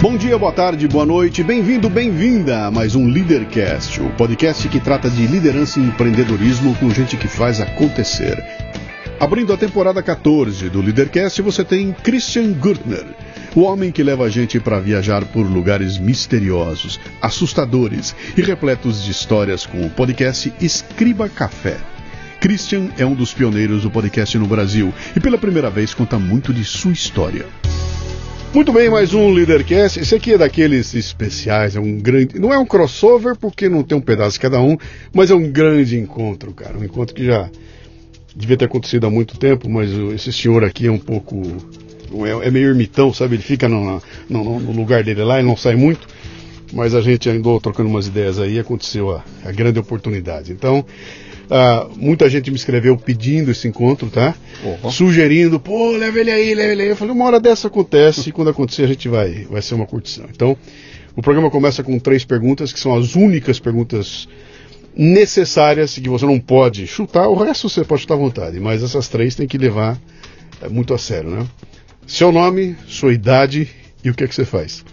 Bom dia, boa tarde, boa noite, bem-vindo, bem-vinda a mais um Leadercast, o podcast que trata de liderança e empreendedorismo com gente que faz acontecer. Abrindo a temporada 14 do Leadercast, você tem Christian Gürtner, o homem que leva a gente para viajar por lugares misteriosos, assustadores e repletos de histórias com o podcast Escriba Café. Christian é um dos pioneiros do podcast no Brasil e pela primeira vez conta muito de sua história. Muito bem, mais um Leadercast. Esse aqui é daqueles especiais, é um grande. Não é um crossover porque não tem um pedaço de cada um, mas é um grande encontro, cara. Um encontro que já devia ter acontecido há muito tempo, mas esse senhor aqui é um pouco. É, é meio ermitão, sabe? Ele fica no, no, no, lugar dele lá, ele não sai muito. Mas a gente andou trocando umas ideias aí e aconteceu a, a grande oportunidade. Então, Uh, muita gente me escreveu pedindo esse encontro, tá? Uhum. Sugerindo, pô, leva ele aí, leva ele aí. Eu falei, uma hora dessa acontece e quando acontecer a gente vai, vai ser uma curtição. Então, o programa começa com três perguntas, que são as únicas perguntas necessárias que você não pode chutar. O resto você pode chutar à vontade, mas essas três tem que levar é, muito a sério, né? Seu nome, sua idade e o que é que você faz?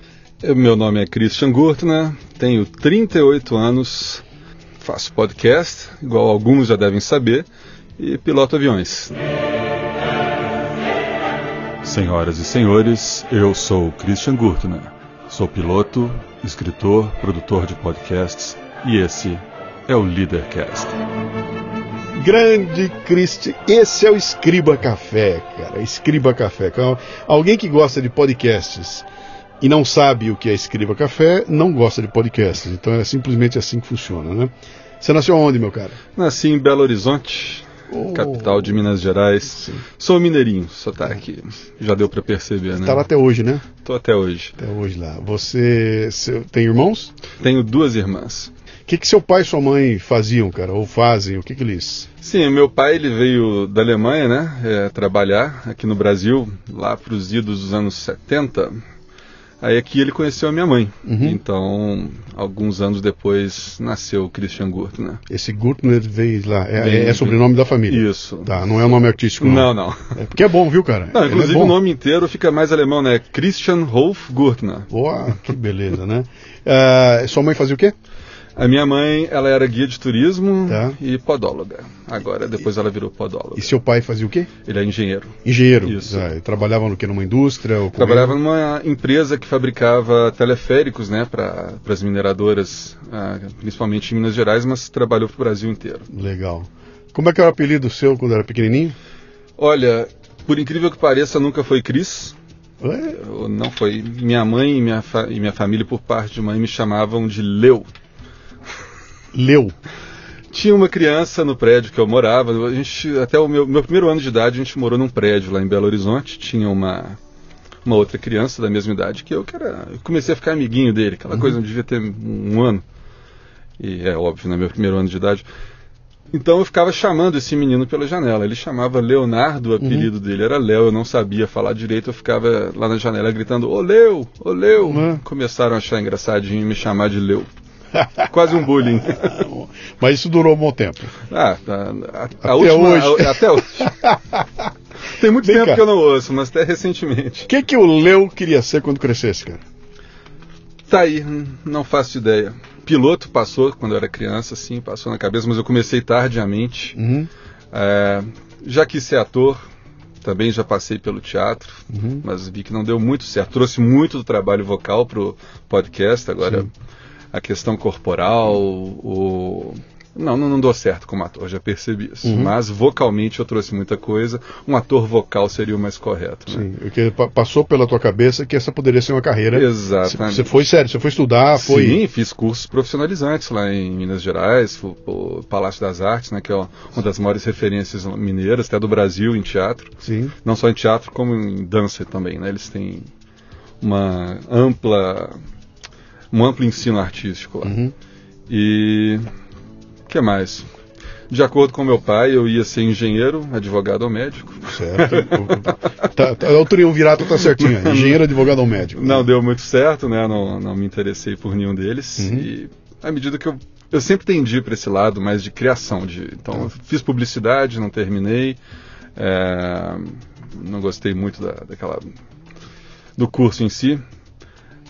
Meu nome é Christian Gurtner, tenho 38 anos, Faço podcast, igual alguns já devem saber, e piloto aviões. Senhoras e senhores, eu sou Christian Gurtner. Sou piloto, escritor, produtor de podcasts e esse é o Leadercast. Grande Christian, esse é o Escriba Café, cara. Escriba Café. Alguém que gosta de podcasts e não sabe o que é Escriba Café, não gosta de podcasts. Então é simplesmente assim que funciona, né? Você nasceu onde, meu cara? Nasci em Belo Horizonte, oh. capital de Minas Gerais. Sim. Sou mineirinho, sotaque. Já deu para perceber, né? Tá lá até hoje, né? Tô até hoje. Até hoje lá. Você tem irmãos? Tenho duas irmãs. O que, que seu pai e sua mãe faziam, cara? Ou fazem? O que, que eles. Sim, meu pai ele veio da Alemanha, né? É, trabalhar aqui no Brasil, lá para os idos dos anos 70 Aí aqui ele conheceu a minha mãe. Uhum. Então, alguns anos depois, nasceu o Christian Gurtner. Esse Gurtner veio lá. É, Bem, é sobrenome da família. Isso. Tá, não é o nome artístico. Não, não. não. É porque é bom, viu, cara? Não, inclusive é o nome inteiro fica mais alemão, né? Christian Rolf Gurtner. Boa, que beleza, né? Uh, sua mãe fazia o quê? A minha mãe, ela era guia de turismo tá. e podóloga. Agora, depois ela virou podóloga. E seu pai fazia o quê? Ele é engenheiro. Engenheiro. Isso. Ah, trabalhava no que numa indústria? Ou trabalhava numa empresa que fabricava teleféricos, né, para as mineradoras, ah, principalmente em Minas Gerais, mas trabalhou para o Brasil inteiro. Legal. Como é que era o apelido seu quando era pequenininho? Olha, por incrível que pareça, nunca foi Cris. Não foi. Minha mãe e minha, e minha família, por parte de mãe, me chamavam de Leu leu? Tinha uma criança no prédio que eu morava. A gente, até o meu, meu primeiro ano de idade, a gente morou num prédio lá em Belo Horizonte. Tinha uma, uma outra criança da mesma idade que eu, que era. Eu comecei a ficar amiguinho dele, aquela uhum. coisa, não devia ter um ano. E é óbvio, no né, meu primeiro ano de idade. Então eu ficava chamando esse menino pela janela. Ele chamava Leonardo, o uhum. apelido uhum. dele era Léo, eu não sabia falar direito, eu ficava lá na janela gritando: Ô Leu, ô Leu. Uhum. Começaram a achar engraçadinho me chamar de Leu. Quase um bullying. Mas isso durou um bom tempo. Ah, a, a, a até última, hoje. A, até hoje. Tem muito Vem tempo cá. que eu não ouço, mas até recentemente. O que, que o Leo queria ser quando crescesse, cara? Tá aí, não faço ideia. Piloto passou quando eu era criança, sim, passou na cabeça, mas eu comecei tardiamente. Uhum. É, já quis ser ator, também já passei pelo teatro, uhum. mas vi que não deu muito certo. Trouxe muito do trabalho vocal pro podcast, agora sim a questão corporal, o. Não, não, não dou certo como ator, já percebi isso. Uhum. Mas vocalmente eu trouxe muita coisa. Um ator vocal seria o mais correto. Né? Sim, porque passou pela tua cabeça que essa poderia ser uma carreira. Exatamente. Você foi sério, você foi estudar, foi. Sim, fiz cursos profissionalizantes lá em Minas Gerais, o Palácio das Artes, né, que é uma das maiores referências mineiras, até do Brasil em teatro. Sim. Não só em teatro, como em dança também, né? Eles têm uma ampla um amplo ensino artístico lá. Uhum. E o que mais? De acordo com meu pai, eu ia ser engenheiro, advogado ou médico. Certo. tá, tá, o triunvirato tá certinho. Engenheiro, advogado ou médico. Não deu muito certo, né? Não, não me interessei por nenhum deles. Uhum. E à medida que eu. Eu sempre tendi para esse lado mais de criação. De, então, tá. fiz publicidade, não terminei. É, não gostei muito da, daquela. do curso em si.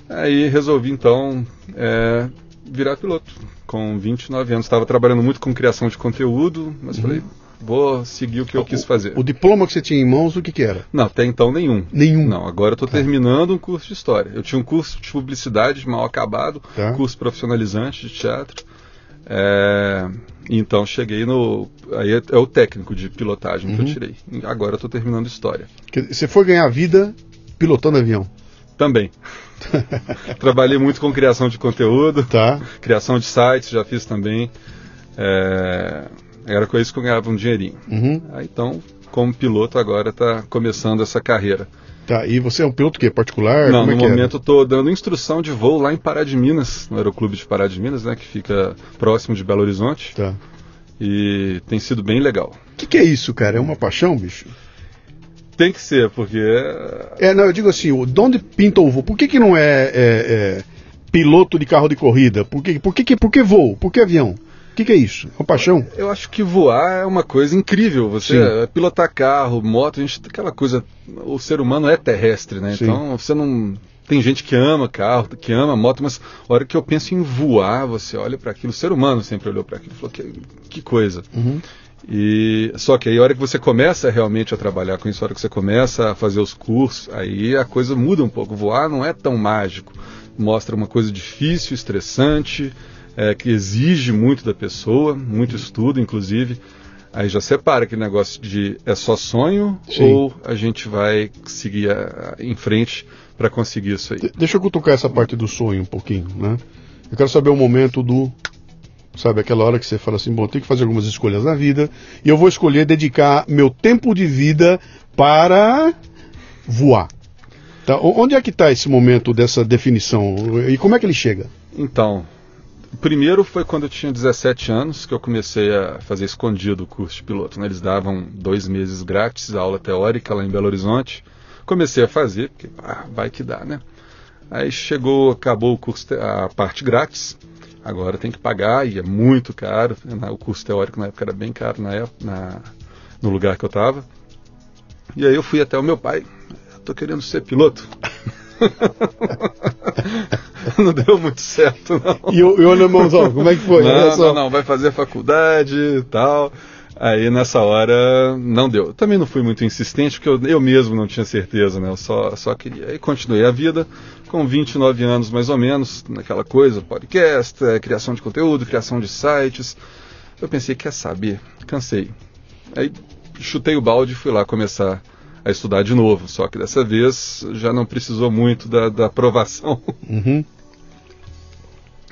Aí resolvi então é, virar piloto. Com 29 anos, estava trabalhando muito com criação de conteúdo, mas uhum. falei, vou seguir o que eu quis fazer. O, diploma que você tinha em mãos, o que, que era? Não, até então nenhum. Nenhum? Não, agora eu estou tá. terminando um curso de história. Eu tinha um curso de publicidade mal acabado, tá. curso profissionalizante de teatro. É, então cheguei no. Aí é, é, o técnico de pilotagem uhum. que eu uhum. tirei. Agora eu estou terminando história. Você foi ganhar vida pilotando avião? Também. Trabalhei muito com criação de conteúdo, tá. criação de sites, já fiz também. É, era com isso que eu ganhava um dinheirinho. Uhum. Aí, então, como piloto, agora está começando essa carreira. Tá, e você é um piloto que particular? Não, Como no é momento estou dando instrução de voo lá em Pará de Minas, no Aeroclube de Pará de Minas, né, que fica próximo de Belo Horizonte. Tá. E tem sido bem legal. O que, que, é isso, cara? É uma paixão, bicho? Tem que ser, porque. É, não, eu digo assim, de onde pinta o voo? Por que, que não é, é, é piloto de carro de corrida? Por que, por que, por que voo? Por que avião? O que, que, é isso? É uma paixão? Eu acho que voar é uma coisa incrível. Você é pilotar carro, moto, a gente aquela coisa. O ser humano é terrestre, né? Sim. Então você não. Tem gente que ama carro, que ama moto, mas a hora que eu penso em voar, você olha para aquilo. O ser humano sempre olhou para aquilo e falou: que, que coisa. Uhum. E só que aí a hora que você começa realmente a trabalhar com isso, a hora que você começa a fazer os cursos, aí a coisa muda um pouco. Voar não é tão mágico. Mostra uma coisa difícil, estressante, é, que exige muito da pessoa, muito estudo, inclusive. Aí já separa aquele negócio de é só sonho Sim. ou a gente vai seguir a, a, em frente para conseguir isso aí. De deixa eu cutucar essa parte do sonho um pouquinho, né? Eu quero saber o momento do Sabe, aquela hora que você fala assim, bom, tem que fazer algumas escolhas na vida e eu vou escolher dedicar meu tempo de vida para voar. Tá? Onde é que está esse momento dessa definição e como é que ele chega? Então, primeiro foi quando eu tinha 17 anos que eu comecei a fazer escondido o curso de piloto. Né? Eles davam dois meses grátis, aula teórica lá em Belo Horizonte. Comecei a fazer, porque ah, vai que dá, né? Aí chegou, acabou o curso, a parte grátis. Agora tem que pagar e é muito caro. O curso teórico na época era bem caro na época, na, no lugar que eu estava. E aí eu fui até o meu pai. Estou querendo ser piloto. não deu muito certo, não. E o, e o alemãozão, como é que foi? Não, não, não, vai fazer faculdade e tal. Aí nessa hora não deu. Também não fui muito insistente, porque eu, eu mesmo não tinha certeza, né? Eu só, só queria. Aí continuei a vida com 29 anos mais ou menos, naquela coisa, podcast, é, criação de conteúdo, criação de sites. Eu pensei, quer saber? Cansei. Aí chutei o balde e fui lá começar a estudar de novo. Só que dessa vez já não precisou muito da, da aprovação. Uhum.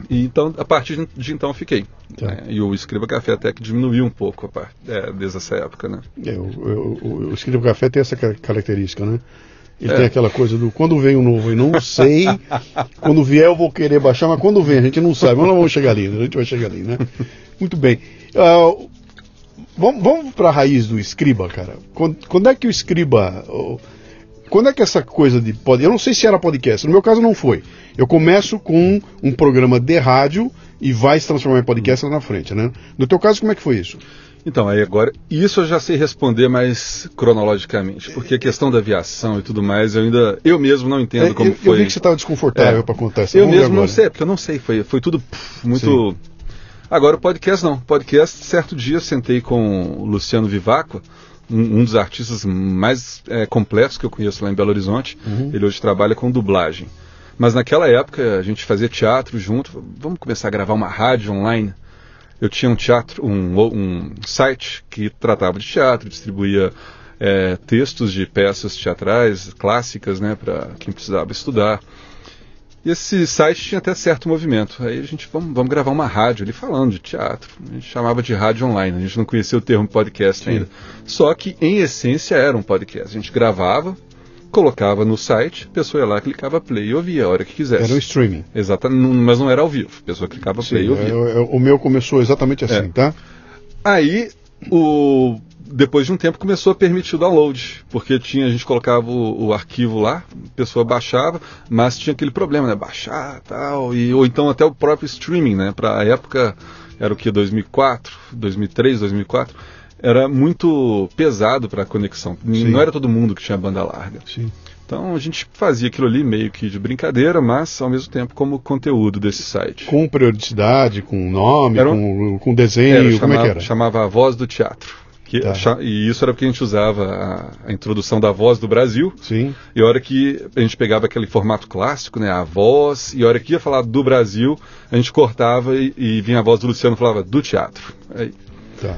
E então, a partir de então, fiquei. Tá. Né? E o Escriba Café até que diminuiu um pouco a part... é, desde essa época, né? É, o, o, o Escriba Café tem essa característica, né? Ele é. tem aquela coisa do quando vem um novo e não sei, quando vier eu vou querer baixar, mas quando vem a gente não sabe, mas nós vamos chegar ali, a gente vai chegar ali, né? Muito bem. Uh, vamos vamos para a raiz do Escriba, cara. Quando, quando é que o Escriba. Uh, quando é que essa coisa de podcast. Eu não sei se era podcast, no meu caso não foi. Eu começo com um programa de rádio e vai se transformar em podcast lá na frente, né? No teu caso, como é que foi isso? Então, aí agora, isso eu já sei responder mais cronologicamente, porque a questão da aviação e tudo mais, eu ainda, eu mesmo não entendo é, como eu, foi. Eu vi que você estava desconfortável é, para contar isso. Eu mesmo não sei, porque eu não sei, foi, foi tudo pff, muito... Sim. Agora, o podcast não. Podcast, certo dia, sentei com o Luciano Vivacqua, um, um dos artistas mais é, completos que eu conheço lá em Belo Horizonte. Uhum. Ele hoje trabalha com dublagem. Mas naquela época a gente fazia teatro junto. Vamos começar a gravar uma rádio online. Eu tinha um teatro, um, um site que tratava de teatro, distribuía é, textos de peças teatrais clássicas, né, para quem precisava estudar. E esse site tinha até certo movimento. Aí a gente, vamos, vamos gravar uma rádio ali falando de teatro. A gente chamava de rádio online, a gente não conhecia o termo podcast Sim. ainda. Só que, em essência, era um podcast. A gente gravava, colocava no site, a pessoa ia lá, clicava play e ouvia a hora que quisesse. Era um streaming. Exatamente, mas não era ao vivo. A pessoa clicava Sim, play e ouvia. É, é, o meu começou exatamente assim, é. tá? Aí, o depois de um tempo começou a permitir o download, porque tinha a gente colocava o, o, arquivo lá, a pessoa baixava, mas tinha aquele problema, né, baixar, tal, e ou então até o próprio streaming, né, para a época era o que 2004, 2003, 2004, era muito pesado para a conexão. Sim. Não era todo mundo que tinha banda larga. Sim. Então a gente fazia aquilo ali meio que de brincadeira, mas ao mesmo tempo como conteúdo desse site. Com periodicidade, com nome, um- com, com desenho, Era, como chamava, é que era? chamava A Voz do Teatro. Tá. E isso era porque a gente usava a, a introdução da voz do Brasil. Sim, E a hora que a gente pegava aquele formato clássico, né, a voz, e a hora que ia falar do Brasil, a gente cortava e, e vinha a voz do Luciano falava do teatro. Aí, tá.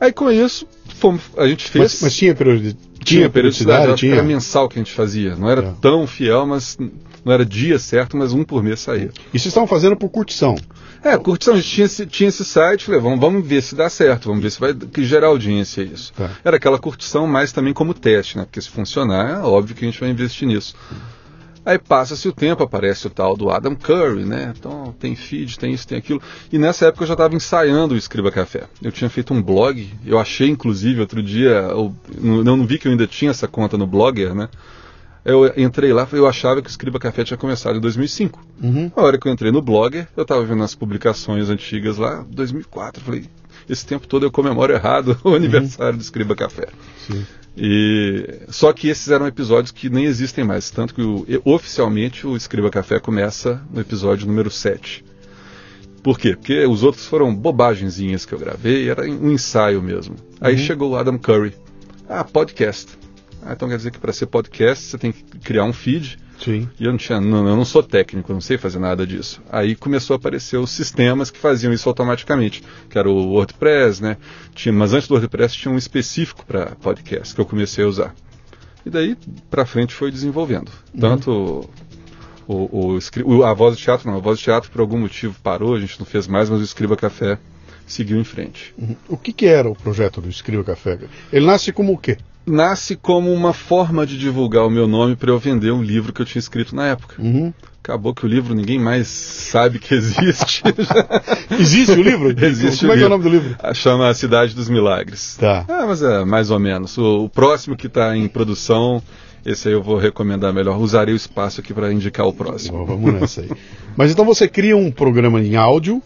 aí com isso, fomos, a gente fez. Mas, mas tinha, periodi- tinha periodicidade, tinha. era mensal que a gente fazia. Não era Tá. tão fiel, mas não era dia certo, mas um por mês saía. E vocês estavam fazendo por curtição. É, curtição, a gente tinha esse, tinha esse site, falei, vamos, vamos ver se dá certo, vamos ver se vai que gerar audiência isso. Tá. Era aquela curtição mais também como teste, né? Porque se funcionar, é óbvio que a gente vai investir nisso. Aí passa-se o tempo, aparece o tal do Adam Curry, né? Então tem feed, tem isso, tem aquilo. E nessa época eu já estava ensaiando o Escriba Café. Eu tinha feito um blog, eu achei inclusive outro dia, eu não, não vi que eu ainda tinha essa conta no Blogger, né? Eu entrei lá, eu achava que o Escriba Café tinha começado em 2005. Uhum. A hora que eu entrei no Blogger, eu estava vendo as publicações antigas lá, 2004, eu falei, esse tempo todo eu comemoro errado o aniversário do Escriba Café. Sim. E só que esses eram episódios que nem existem mais, tanto que o- oficialmente o Escriba Café começa no episódio número 7. Por quê? Porque os outros foram bobagenzinhas que eu gravei, era um ensaio mesmo. Aí chegou o Adam Curry. Ah, podcast. Ah, então quer dizer que para ser podcast você tem que criar um feed. Sim. E eu não tinha, não, eu não sou técnico, não sei fazer nada disso. Aí começou a aparecer os sistemas que faziam isso automaticamente, que era o WordPress, né? Tinha, mas antes do WordPress tinha um específico para podcast que eu comecei a usar. E daí para frente foi desenvolvendo. Tanto o, o, escri- o- a voz do teatro não, a voz do teatro por algum motivo parou, a gente não fez mais, mas o Escriba Café seguiu em frente. Uhum. O que, que era o projeto do Escriba Café? Ele nasce como o quê? Nasce como uma forma de divulgar o meu nome para eu vender um livro que eu tinha escrito na época. Uhum. Acabou que o livro ninguém mais sabe que existe. Existe o livro? Existe Como o é que é o livro. nome do livro? Chama A Cidade dos Milagres. Tá. Ah, mas é mais ou menos. O, o próximo que está em produção, esse aí eu vou recomendar melhor. Usarei o espaço aqui para indicar o próximo. Bom, vamos nessa aí. Mas então você cria um programa em áudio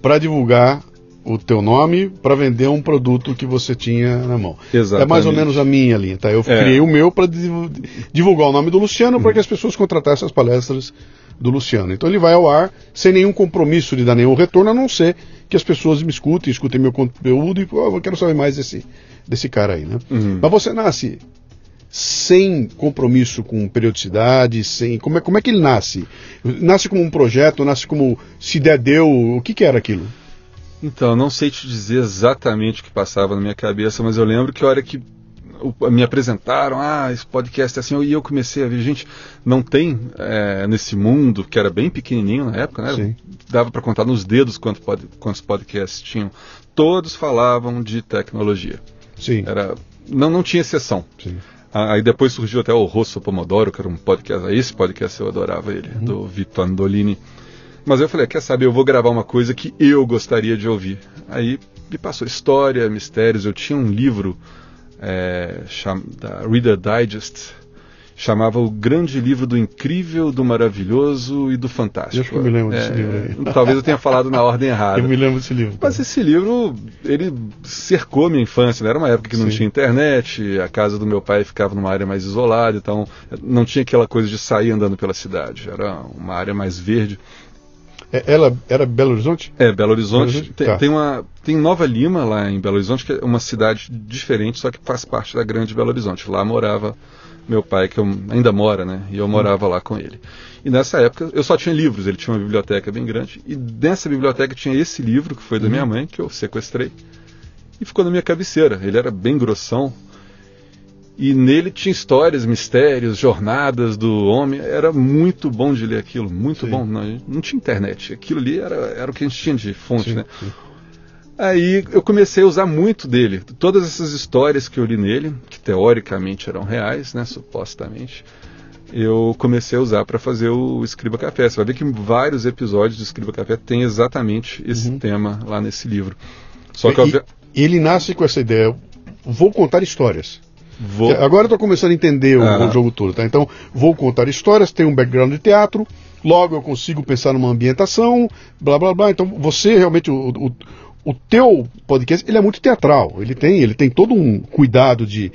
para divulgar o teu nome para vender um produto que você tinha na mão. Exatamente. É mais ou menos a minha linha, tá? Eu É. criei o meu para divulgar o nome do Luciano para que as pessoas contratassem as palestras do Luciano. Então ele vai ao ar sem nenhum compromisso de dar nenhum retorno, a não ser que as pessoas me escutem, escutem meu conteúdo e pô, eu quero saber mais desse, desse cara aí, né? Uhum. Mas você nasce sem compromisso com periodicidade, sem como é, como é que ele nasce? Nasce como um projeto, nasce como se der deu, o que que era aquilo? Então, eu não sei te dizer exatamente o que passava na minha cabeça, mas eu lembro que a hora que me apresentaram, ah, esse podcast é assim, e eu comecei a ver, gente, não tem é, nesse mundo, que era bem pequenininho na época, né? Sim. Dava para contar nos dedos quanto pod, quantos podcasts tinham. Todos falavam de tecnologia. Sim. Era, não, não tinha exceção. Sim. Aí depois surgiu até o Rosso Pomodoro, que era um podcast. Esse podcast eu adorava ele, Uhum. do Vitor Andolini. Mas eu falei, quer saber, eu vou gravar uma coisa que eu gostaria de ouvir. Aí me passou história, mistérios. Eu tinha um livro é, cham- da Reader Digest, chamava O Grande Livro do Incrível, do Maravilhoso e do Fantástico. Eu acho que eu me lembro desse É, livro aí. Talvez eu tenha falado na ordem errada. Eu me lembro desse livro. Mas esse livro, ele cercou minha infância, né? Era uma época que não Sim. tinha internet, a casa do meu pai ficava numa área mais isolada, então não tinha aquela coisa de sair andando pela cidade. Era uma área mais verde. É, Ela era Belo Horizonte? É, Belo Horizonte. Belo Horizonte? Tem, Tá. tem uma, tem Nova Lima lá em Belo Horizonte, que é uma cidade diferente, só que faz parte da grande Belo Horizonte. Lá morava meu pai, que eu, ainda mora, né? E eu morava lá com ele. E nessa época eu só tinha livros, ele tinha uma biblioteca bem grande. E nessa biblioteca tinha esse livro, que foi da minha mãe, que eu sequestrei. E ficou na minha cabeceira. Ele era bem grossão. E nele tinha histórias, mistérios, jornadas do homem. Era muito bom de ler aquilo, muito Sim. bom. Não, não tinha internet. Aquilo ali era, era o que a gente tinha de fonte, Sim, né? sim. Aí eu comecei a usar muito dele. Todas essas histórias que eu li nele, que teoricamente eram reais, né, supostamente, eu comecei a usar para fazer o Escriba Café. Você vai ver que vários episódios do Escriba Café tem exatamente esse tema lá nesse livro. Só que E- obvia- e ele nasce com essa ideia. Vou contar histórias. Vou Agora eu tô começando a entender o, Aham. o jogo todo, tá? Então, vou contar histórias, tenho um background de teatro, logo eu consigo pensar numa ambientação, blá blá blá. Então, você realmente, o, o, o teu podcast, ele é muito teatral. Ele tem, ele tem todo um cuidado de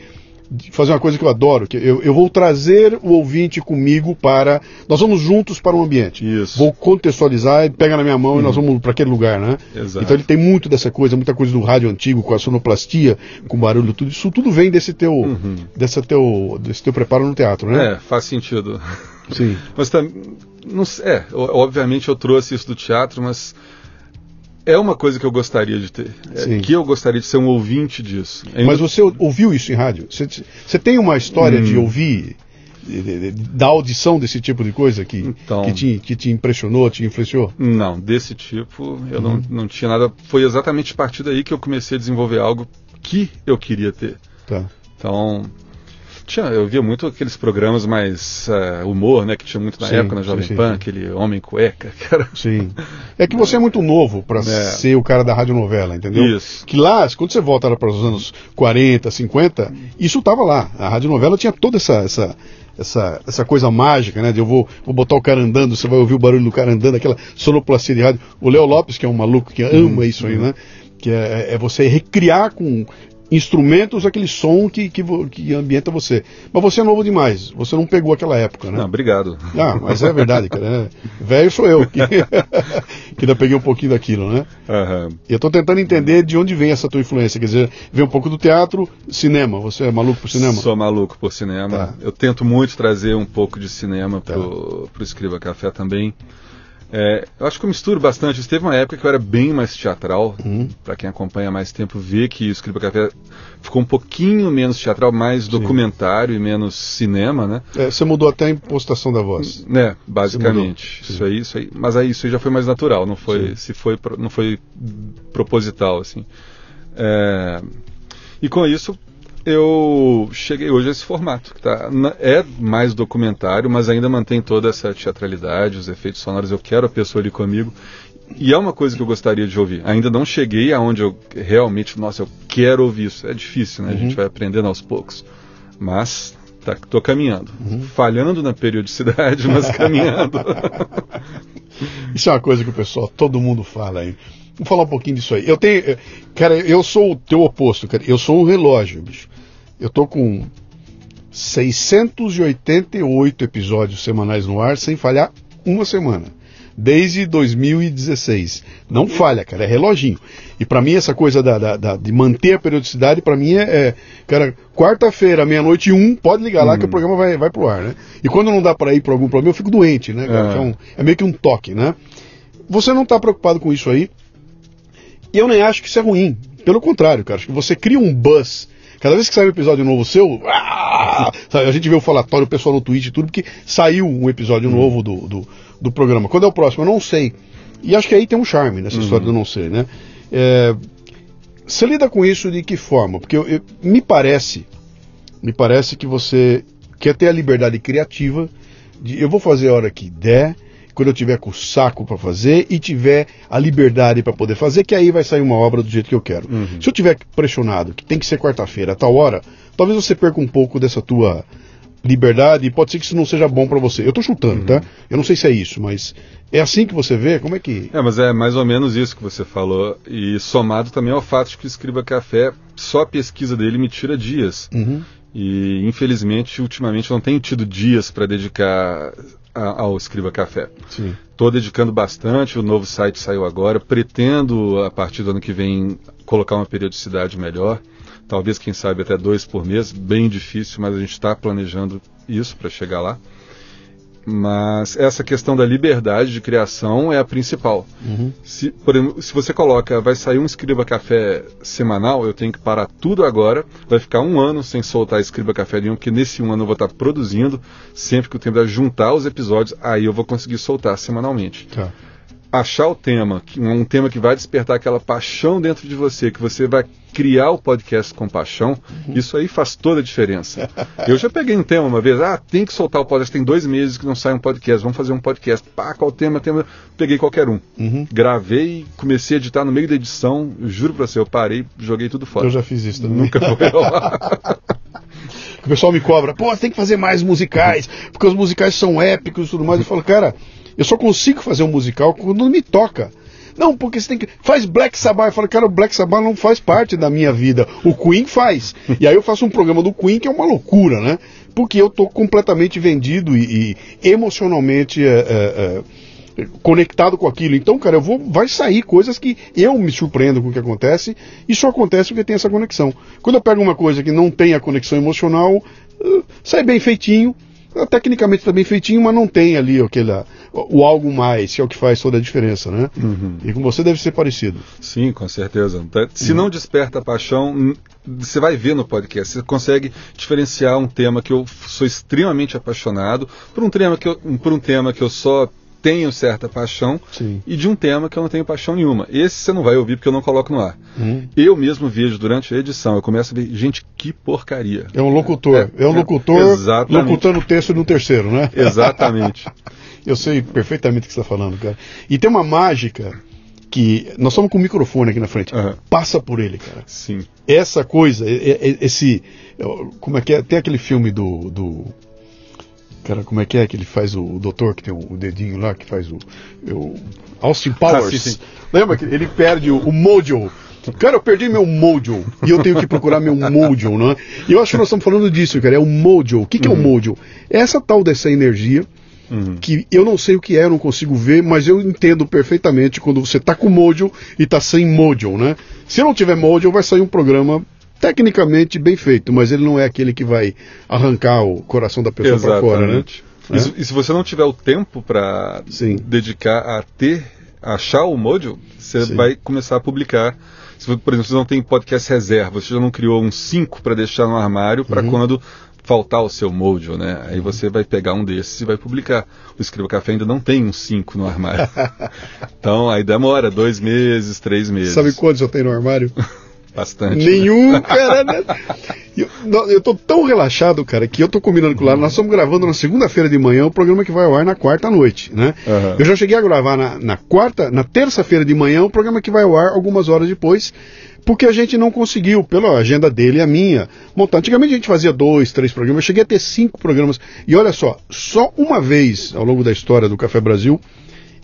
fazer uma coisa que eu adoro, que eu, eu vou trazer o ouvinte comigo para. Nós vamos juntos para um ambiente. Isso. Vou contextualizar, ele pega na minha mão e nós vamos para aquele lugar, né? Exato. Então ele tem muito dessa coisa, muita coisa do rádio antigo, com a sonoplastia, com barulho, tudo isso tudo vem desse teu, Uhum. dessa teu, desse teu preparo no teatro, né? É, faz sentido. Sim. Mas tam, não, é, obviamente eu trouxe isso do teatro, mas é uma coisa que eu gostaria de ter. É, que eu gostaria de ser um ouvinte disso. Mas você ouviu isso em rádio? Você, você tem uma história Hum. de ouvir, da audição desse tipo de coisa que, Então. que, te, que te impressionou, te influenciou? Não, desse tipo eu Uhum. não, não tinha nada. Foi exatamente a partir daí que eu comecei a desenvolver algo que eu queria ter. Tá. Então, tinha, eu via muito aqueles programas mais eh, humor, né, que tinha muito na Sim, época na sim, Jovem sim, Pan, sim. aquele Homem Cueca, que era Sim. É que você é muito novo para É. ser o cara da radionovela, entendeu? Isso. Que lá, quando você volta para os anos 40, 50, isso tava lá. A radionovela tinha toda essa, essa, essa, essa coisa mágica, né? De eu vou, vou botar o cara andando, você vai ouvir o barulho do cara andando, aquela sonoplastia de rádio. O Léo Lopes, que é um maluco que ama isso aí, né? Que é, é você recriar com instrumentos aquele som que, que, que ambienta você. Mas você é novo demais, você não pegou aquela época, né? Não, obrigado. Ah, mas é verdade, cara. né? Velho sou eu, que, que ainda peguei um pouquinho daquilo, né? Aham. E eu tô tentando entender de onde vem essa tua influência. Quer dizer, vem um pouco do teatro, cinema. Você é maluco por cinema? Sou maluco por cinema. Tá. Eu tento muito trazer um pouco de cinema pro, pro Escriba Café também. É, eu acho que eu misturo bastante. Teve uma época que eu era bem mais teatral. Uhum. Pra quem acompanha mais tempo, vê que o Escriba Café ficou um pouquinho menos teatral, mais documentário e menos cinema, né? É, você mudou até a impostação da voz. Né, basicamente. Sim. Isso aí, isso aí. Mas aí isso aí já foi mais natural, não foi, Sim. se foi, não foi proposital, assim. É, e com isso eu cheguei hoje a esse formato, que tá, é mais documentário, mas ainda mantém toda essa teatralidade, os efeitos sonoros. Eu quero a pessoa ali comigo. E é uma coisa que eu gostaria de ouvir. Ainda não cheguei aonde eu realmente, nossa, eu quero ouvir isso. É difícil, né? A gente vai aprendendo aos poucos. Mas tá, tô caminhando. Falhando na periodicidade, mas caminhando. Isso é uma coisa que o pessoal, todo mundo fala aí. Vamos falar um pouquinho disso aí. Eu tenho. eh, Cara, eu sou o teu oposto, cara. Eu sou um relógio, bicho. Eu tô com 688 episódios semanais no ar sem falhar uma semana. Desde 2016. Não falha, cara, é reloginho. E pra mim essa coisa da, da- da- de manter a periodicidade, pra mim é, é, cara, quarta-feira, meia-noite e um, pode ligar lá que o programa vai, vai pro ar, né? E quando não dá pra ir pra algum problema, eu fico doente, né? cara? É. Então, é meio que um toque, né? Você não tá preocupado com isso aí, e eu nem acho que isso é ruim. Pelo contrário, cara. Acho que você cria um buzz. Cada vez que sai um episódio novo seu, ah, sabe, a gente vê o falatório, o pessoal no Twitch e tudo, porque saiu um episódio novo do, do, do programa. Quando é o próximo? Eu não sei. E acho que aí tem um charme nessa história do não sei, né? É, você lida com isso de que forma? Porque eu- eu- me parece, me parece que você quer ter a liberdade criativa de eu vou fazer a hora que der, quando eu tiver com o saco para fazer e tiver a liberdade para poder fazer, que aí vai sair uma obra do jeito que eu quero. Se eu tiver pressionado, que tem que ser quarta-feira, a tal hora, talvez você perca um pouco dessa tua liberdade e pode ser que isso não seja bom para você. Eu tô chutando, tá? Eu não sei se é isso, mas é assim que você vê? Como é que É, mas é mais ou menos isso que você falou. E somado também ao fato de que o Escriba Café, só a pesquisa dele me tira dias. Uhum. E infelizmente, ultimamente, eu não tenho tido dias para dedicar a- ao Escriba Café. Sim. Estou dedicando bastante, o novo site saiu agora. Pretendo, a partir do ano que vem, colocar uma periodicidade melhor. Talvez, quem sabe, até dois por mês. Bem difícil, mas a gente está planejando isso para chegar lá. Mas essa questão da liberdade de criação é a principal. Uhum. Se, por exemplo, se você coloca, vai sair um Escriba Café semanal, eu tenho que parar tudo agora. Vai ficar um ano sem soltar Escriba Café nenhum, porque nesse um ano eu vou estar produzindo. Sempre que eu tentar juntar os episódios, aí eu vou conseguir soltar semanalmente. Tá. Achar o tema, um tema que vai despertar aquela paixão dentro de você, que você vai criar o podcast com paixão, isso aí faz toda a diferença. Eu já peguei um tema uma vez, ah, tem que soltar o podcast, tem dois meses que não sai um podcast, vamos fazer um podcast. Pá, qual tema? tema? Peguei qualquer um. Uhum. Gravei, comecei a editar no meio da edição, juro pra você, eu parei, joguei tudo fora. Eu já fiz isso também. Nunca foi. O pessoal me cobra, pô, tem que fazer mais musicais, porque os musicais são épicos e tudo mais. Eu falo, cara, eu só consigo fazer um musical quando me toca. Não, porque você tem que. Faz Black Sabbath. Eu falei, cara, o Black Sabbath não faz parte da minha vida. O Queen faz. E aí eu faço um programa do Queen que é uma loucura, né? Porque eu tô completamente vendido e, e emocionalmente. É, é, é, conectado com aquilo. Então, cara, eu vou, vai sair coisas que eu me surpreendo com o que acontece e só acontece porque tem essa conexão. Quando eu pego uma coisa que não tem a conexão emocional, uh, sai bem feitinho, tecnicamente está bem feitinho, mas não tem ali aquele, o algo mais, que é o que faz toda a diferença, né? Uhum. E com você deve ser parecido. Sim, com certeza. Se uhum. não desperta paixão, você vai ver no podcast, você consegue diferenciar um tema que eu sou extremamente apaixonado por um tema que eu, por um tema que eu só tenho certa paixão Sim. e de um tema que eu não tenho paixão nenhuma. Esse você não vai ouvir porque eu não coloco no ar. Hum. Eu mesmo vejo durante a edição, eu começo a ver, gente, que porcaria. É um locutor, é, é um locutor é, locutando o texto no terceiro, né? Exatamente. eu sei perfeitamente o que você está falando, cara. E tem uma mágica que nós estamos com o microfone aqui na frente. Uhum. Passa por ele, cara. Sim. Essa coisa, esse, como é que é? Tem aquele filme do, do Cara, como é que é que ele faz o, o doutor que tem o, o, dedinho lá, que faz o. o Austin Powers. Ah. Lembra que ele perde o, o mojo. Cara, eu perdi meu mojo. E eu tenho que procurar meu mojo, né? E eu acho que nós estamos falando disso, cara. É o mojo. O que, que uhum. é o uhum. mojo? É essa tal dessa energia. Uhum. Que eu não sei o que é, eu não consigo ver, mas eu entendo perfeitamente quando você tá com mojo e tá sem mojo, né? Se não tiver mojo, vai sair um programa tecnicamente bem feito, mas ele não é aquele que vai arrancar o coração da pessoa para fora, né? E, é? e, se você não tiver o tempo para dedicar a ter, a achar o module, você Sim. vai começar a publicar. Se, por exemplo, você não tem podcast reserva, você já não criou um 5 para deixar no armário para uhum. quando faltar o seu module, né? Aí você vai pegar um desses e vai publicar. O Escriba Café ainda não tem um 5 no armário. então aí demora dois meses, três meses. Sabe quantos eu tenho no armário? Bastante. Nenhum, né? cara. Né? Eu, eu tô tão relaxado, cara, que eu tô combinando com o Lara. Nós estamos gravando na segunda-feira de manhã o programa que vai ao ar na quarta noite, né? Uhum. Eu já cheguei a gravar na, na quarta, na terça-feira de manhã o programa que vai ao ar algumas horas depois, porque a gente não conseguiu, pela agenda dele e a minha, montar. Antigamente a gente fazia dois, três programas, eu cheguei a ter cinco programas. E olha só, só uma vez ao longo da história do Café Brasil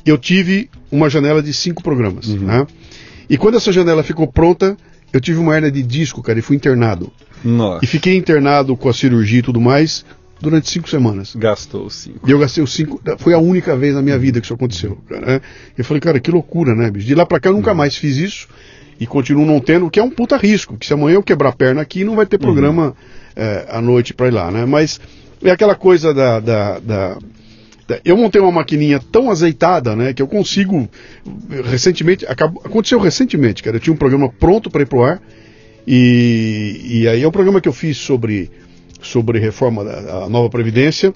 eu tive uma janela de cinco programas, uhum. né? E quando essa janela ficou pronta, eu tive uma hernia de disco, cara, e fui internado. Nossa. E fiquei internado com a cirurgia e tudo mais durante cinco semanas. Gastou cinco. E eu gastei os cinco. Foi a única vez na minha vida que isso aconteceu. Cara. Né? Eu falei, cara, que loucura, né, bicho? De lá pra cá eu nunca uhum. mais fiz isso. E continuo não tendo, o que é um puta risco. Que se amanhã eu quebrar a perna aqui, não vai ter uhum. programa uhum. é, à noite pra ir lá, né? Mas é aquela coisa da, da, da eu montei uma maquininha tão azeitada, né, que eu consigo recentemente, acabou, aconteceu recentemente, cara, eu tinha um programa pronto para ir pro ar e, e aí é um programa que eu fiz sobre sobre reforma da nova previdência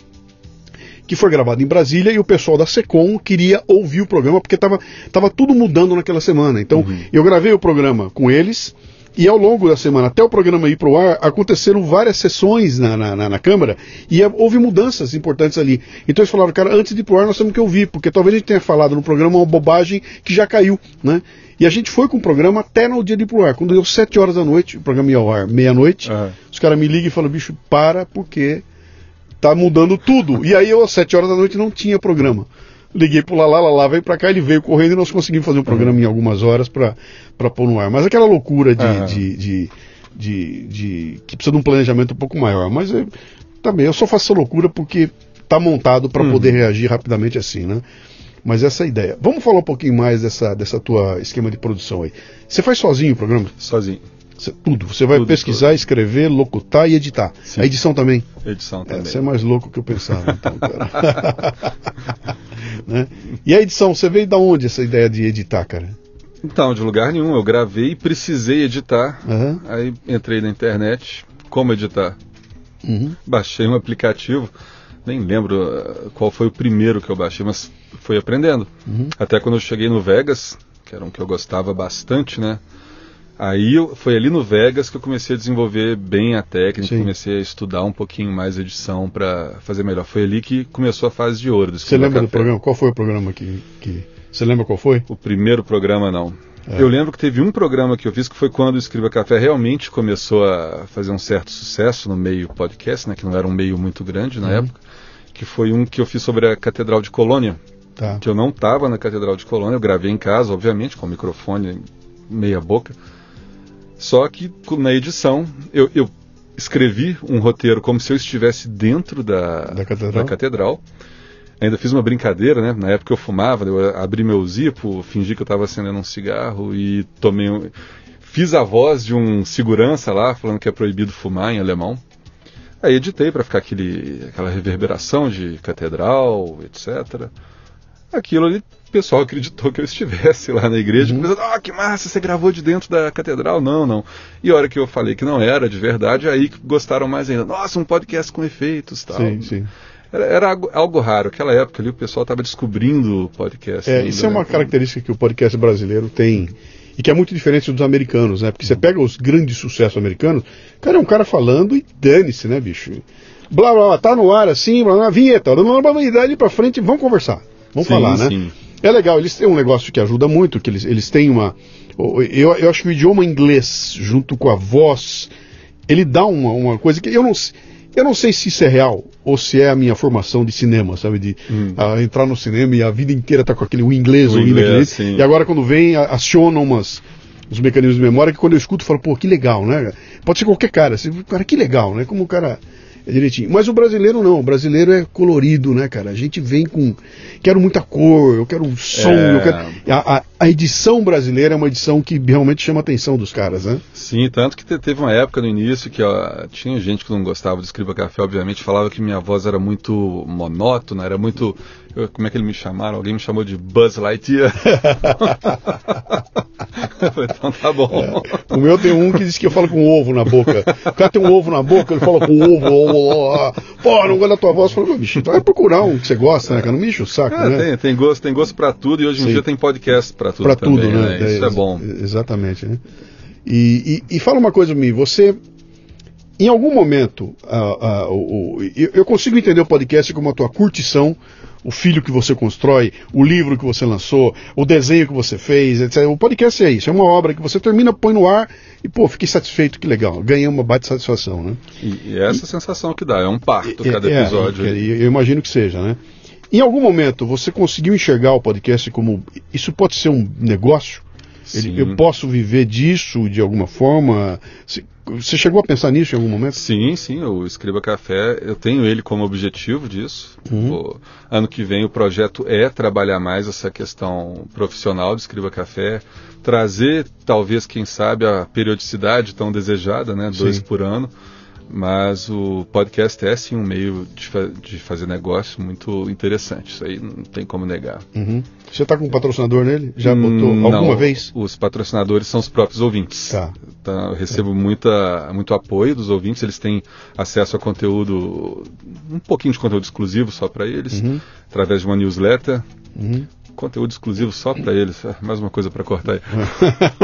que foi gravado em Brasília e o pessoal da Secom queria ouvir o programa porque estava tava tudo mudando naquela semana. Então uhum. eu gravei o programa com eles e ao longo da semana, até o programa ir para o ar, aconteceram várias sessões na, na, na, Câmara e houve mudanças importantes ali. Então eles falaram, cara, antes de ir para o ar nós temos que ouvir, porque talvez a gente tenha falado no programa uma bobagem que já caiu, né? E a gente foi com o programa até no dia de ir pro ar. Quando deu sete horas da noite, o programa ia ao ar meia-noite, uhum. os caras me ligam e falam, bicho, para, porque tá mudando tudo. E aí eu, às sete horas da noite, não tinha programa liguei pro Lala, Lala veio pra cá, ele veio correndo e nós conseguimos fazer um programa uhum. em algumas horas para pôr no ar. Mas aquela loucura de, uhum. de, de, de, de, que precisa de um planejamento um pouco maior. Mas eu, também, eu só faço essa loucura porque tá montado para uhum. poder reagir rapidamente assim, né? Mas essa é a ideia. Vamos falar um pouquinho mais dessa, dessa tua esquema de produção aí. Você faz sozinho o programa? Sozinho. Você, tudo. Você vai tudo, pesquisar, tudo. escrever, locutar e editar. Sim. A edição também. Edição também. É, você é mais louco que eu pensava, então, cara. né? E a edição, você veio da onde essa ideia de editar, cara? Então, de lugar nenhum. Eu gravei e precisei editar. Uhum. Aí entrei na internet. Como editar? Uhum. Baixei um aplicativo. Nem lembro uh, qual foi o primeiro que eu baixei, mas fui aprendendo. Uhum. Até quando eu cheguei no Vegas, que era um que eu gostava bastante, né? Aí eu, foi ali no Vegas que eu comecei a desenvolver bem a técnica, Sim. comecei a estudar um pouquinho mais a edição para fazer melhor. Foi ali que começou a fase de ouro. Você lembra do programa? Qual foi o programa que, que... Você lembra qual foi? O primeiro programa não. É. Eu lembro que teve um programa que eu fiz que foi quando o Escriba Café realmente começou a fazer um certo sucesso no meio podcast, né, que não era um meio muito grande na uhum. época, que foi um que eu fiz sobre a Catedral de Colônia. tá. que eu não estava na Catedral de Colônia, eu gravei em casa, obviamente, com o microfone meia boca. Só que na edição eu, eu escrevi um roteiro como se eu estivesse dentro da, da catedral. da catedral. Ainda fiz uma brincadeira, né? Na época eu fumava, eu abri meu zipo, fingi que eu estava acendendo um cigarro e tomei um... Fiz a voz de um segurança lá, falando que é proibido fumar em alemão. Aí editei para ficar aquele, aquela reverberação de catedral, etc. Aquilo ali, o pessoal acreditou que eu estivesse lá na igreja. Uhum. Pensando, oh, que massa, você gravou de dentro da catedral? Não, não. E a hora que eu falei que não era de verdade, aí gostaram mais ainda. Nossa, um podcast com efeitos tal. Sim, sim. Era, era algo, algo, raro. Aquela época ali o pessoal estava descobrindo o podcast. É, ainda, isso é uma né? característica que o podcast brasileiro tem e que é muito diferente dos americanos, né? Porque você pega os grandes sucessos americanos, cara é um cara falando e dane-se, né, bicho? Blá blá blá, tá no ar assim, blá blá, vinheta, blá blá blá, e daí pra frente, vamos conversar, vamos sim, falar, né? Sim. É legal, eles têm um negócio que ajuda muito, que eles, eles têm uma. Eu, eu acho que o idioma inglês, junto com a voz, ele dá uma, uma coisa que eu não sei eu não sei se isso é real ou se é a minha formação de cinema, sabe? De hum. uh, entrar no cinema e a vida inteira tá com aquele o inglês o inglês, aquele. E agora quando vem, aciona umas, os mecanismos de memória que quando eu escuto eu falo, pô, que legal, né? Pode ser qualquer cara. Assim, cara, que legal, né? Como o cara direitinho. Mas o brasileiro não, o brasileiro é colorido, né, cara? A gente vem com. Quero muita cor, eu quero som, é... eu quero. A, a, a, edição brasileira é uma edição que realmente chama a atenção dos caras, né? Sim, tanto que teve uma época no início que ó, tinha gente que não gostava do Escriba Café, obviamente, falava que minha voz era muito monótona, era muito. Como é que eles me chamaram? Alguém me chamou de Buzz Lightyear. então tá bom. É. O meu tem um que diz que eu falo com ovo na boca. O cara tem um ovo na boca, ele fala com ovo, ovo, pô, não gosta da tua voz. Eu falo, bicho, então vai procurar um que você gosta, né? Que não me enche o saco, é, né? Tem, tem gosto, tem gosto pra tudo e hoje em Sim. dia tem podcast pra tudo. Pra também, tudo, né? né? Isso é, é bom. Exatamente, né? E, e, e, fala uma coisa pra mim, você. Em algum momento, uh, uh, uh, eu consigo entender o podcast como a tua curtição o filho que você constrói, o livro que você lançou, o desenho que você fez, etc. O podcast é isso, é uma obra que você termina, põe no ar e, pô, fiquei satisfeito, que legal, ganhei uma baita satisfação, né? E, e essa e, sensação que dá, é um parto é, cada é, episódio. É, eu imagino que seja, né? Em algum momento você conseguiu enxergar o podcast como isso pode ser um negócio? Ele, eu posso viver disso de alguma forma? Você chegou a pensar nisso em algum momento? Sim, sim. O Escriba Café, eu tenho ele como objetivo disso. Uhum. O, ano que vem o projeto é trabalhar mais essa questão profissional do Escriba Café, trazer, talvez, quem sabe, a periodicidade tão desejada, né? Dois sim. por ano mas o podcast é sim um meio de, fa de, fazer negócio muito interessante. Isso aí não tem como negar. Uhum. Você está com um patrocinador nele? Já botou hum, alguma não, vez? Os patrocinadores são os próprios ouvintes. Tá. Então, eu recebo é. muita, muito apoio dos ouvintes. Eles têm acesso a conteúdo, um pouquinho de conteúdo exclusivo só para eles, uhum. através de uma newsletter. Uhum conteúdo exclusivo só para eles. É, mais uma coisa para cortar aí.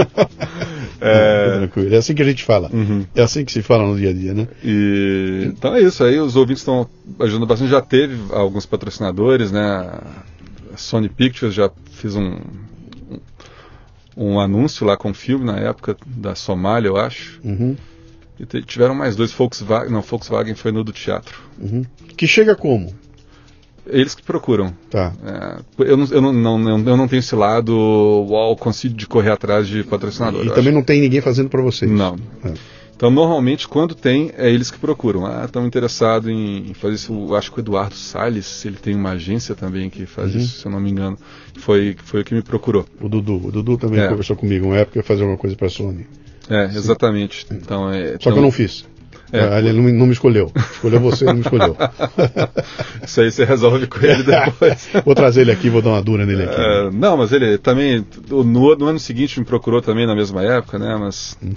é... É assim que a gente fala. Uhum. É assim que se fala no dia a dia, né? E... Então é isso. Aí os ouvintes estão ajudando bastante. Já teve alguns patrocinadores, né? A Sony Pictures já um, um, um anúncio lá com um filme na época da Somália, eu acho. Uhum. E tiveram mais dois Volkswagen. Não, Volkswagen foi no do teatro. Uhum. Que chega como? Eles que procuram. Tá. É, eu, não, eu, não, não, eu não tenho esse lado, uau, consigo de correr atrás de patrocinador. E também acho. não tem ninguém fazendo para vocês. Não. É. Então, normalmente, quando tem, é eles que procuram. Ah, estão interessados em fazer isso. Eu acho que o Eduardo Salles, ele tem uma agência também que faz uhum. isso, se eu não me engano. Foi, foi o que me procurou. O Dudu. O Dudu também é. conversou comigo uma época fazer alguma coisa para a Sony. É, exatamente. Então, é, Só então, que eu não fiz. É. Ele não, não, me escolheu. Escolheu você, não me escolheu. Isso aí você resolve com ele depois. vou trazer ele aqui, vou dar uma dura nele aqui. É, não, mas ele também. No, no, ano seguinte me procurou também na mesma época, né? Mas uhum.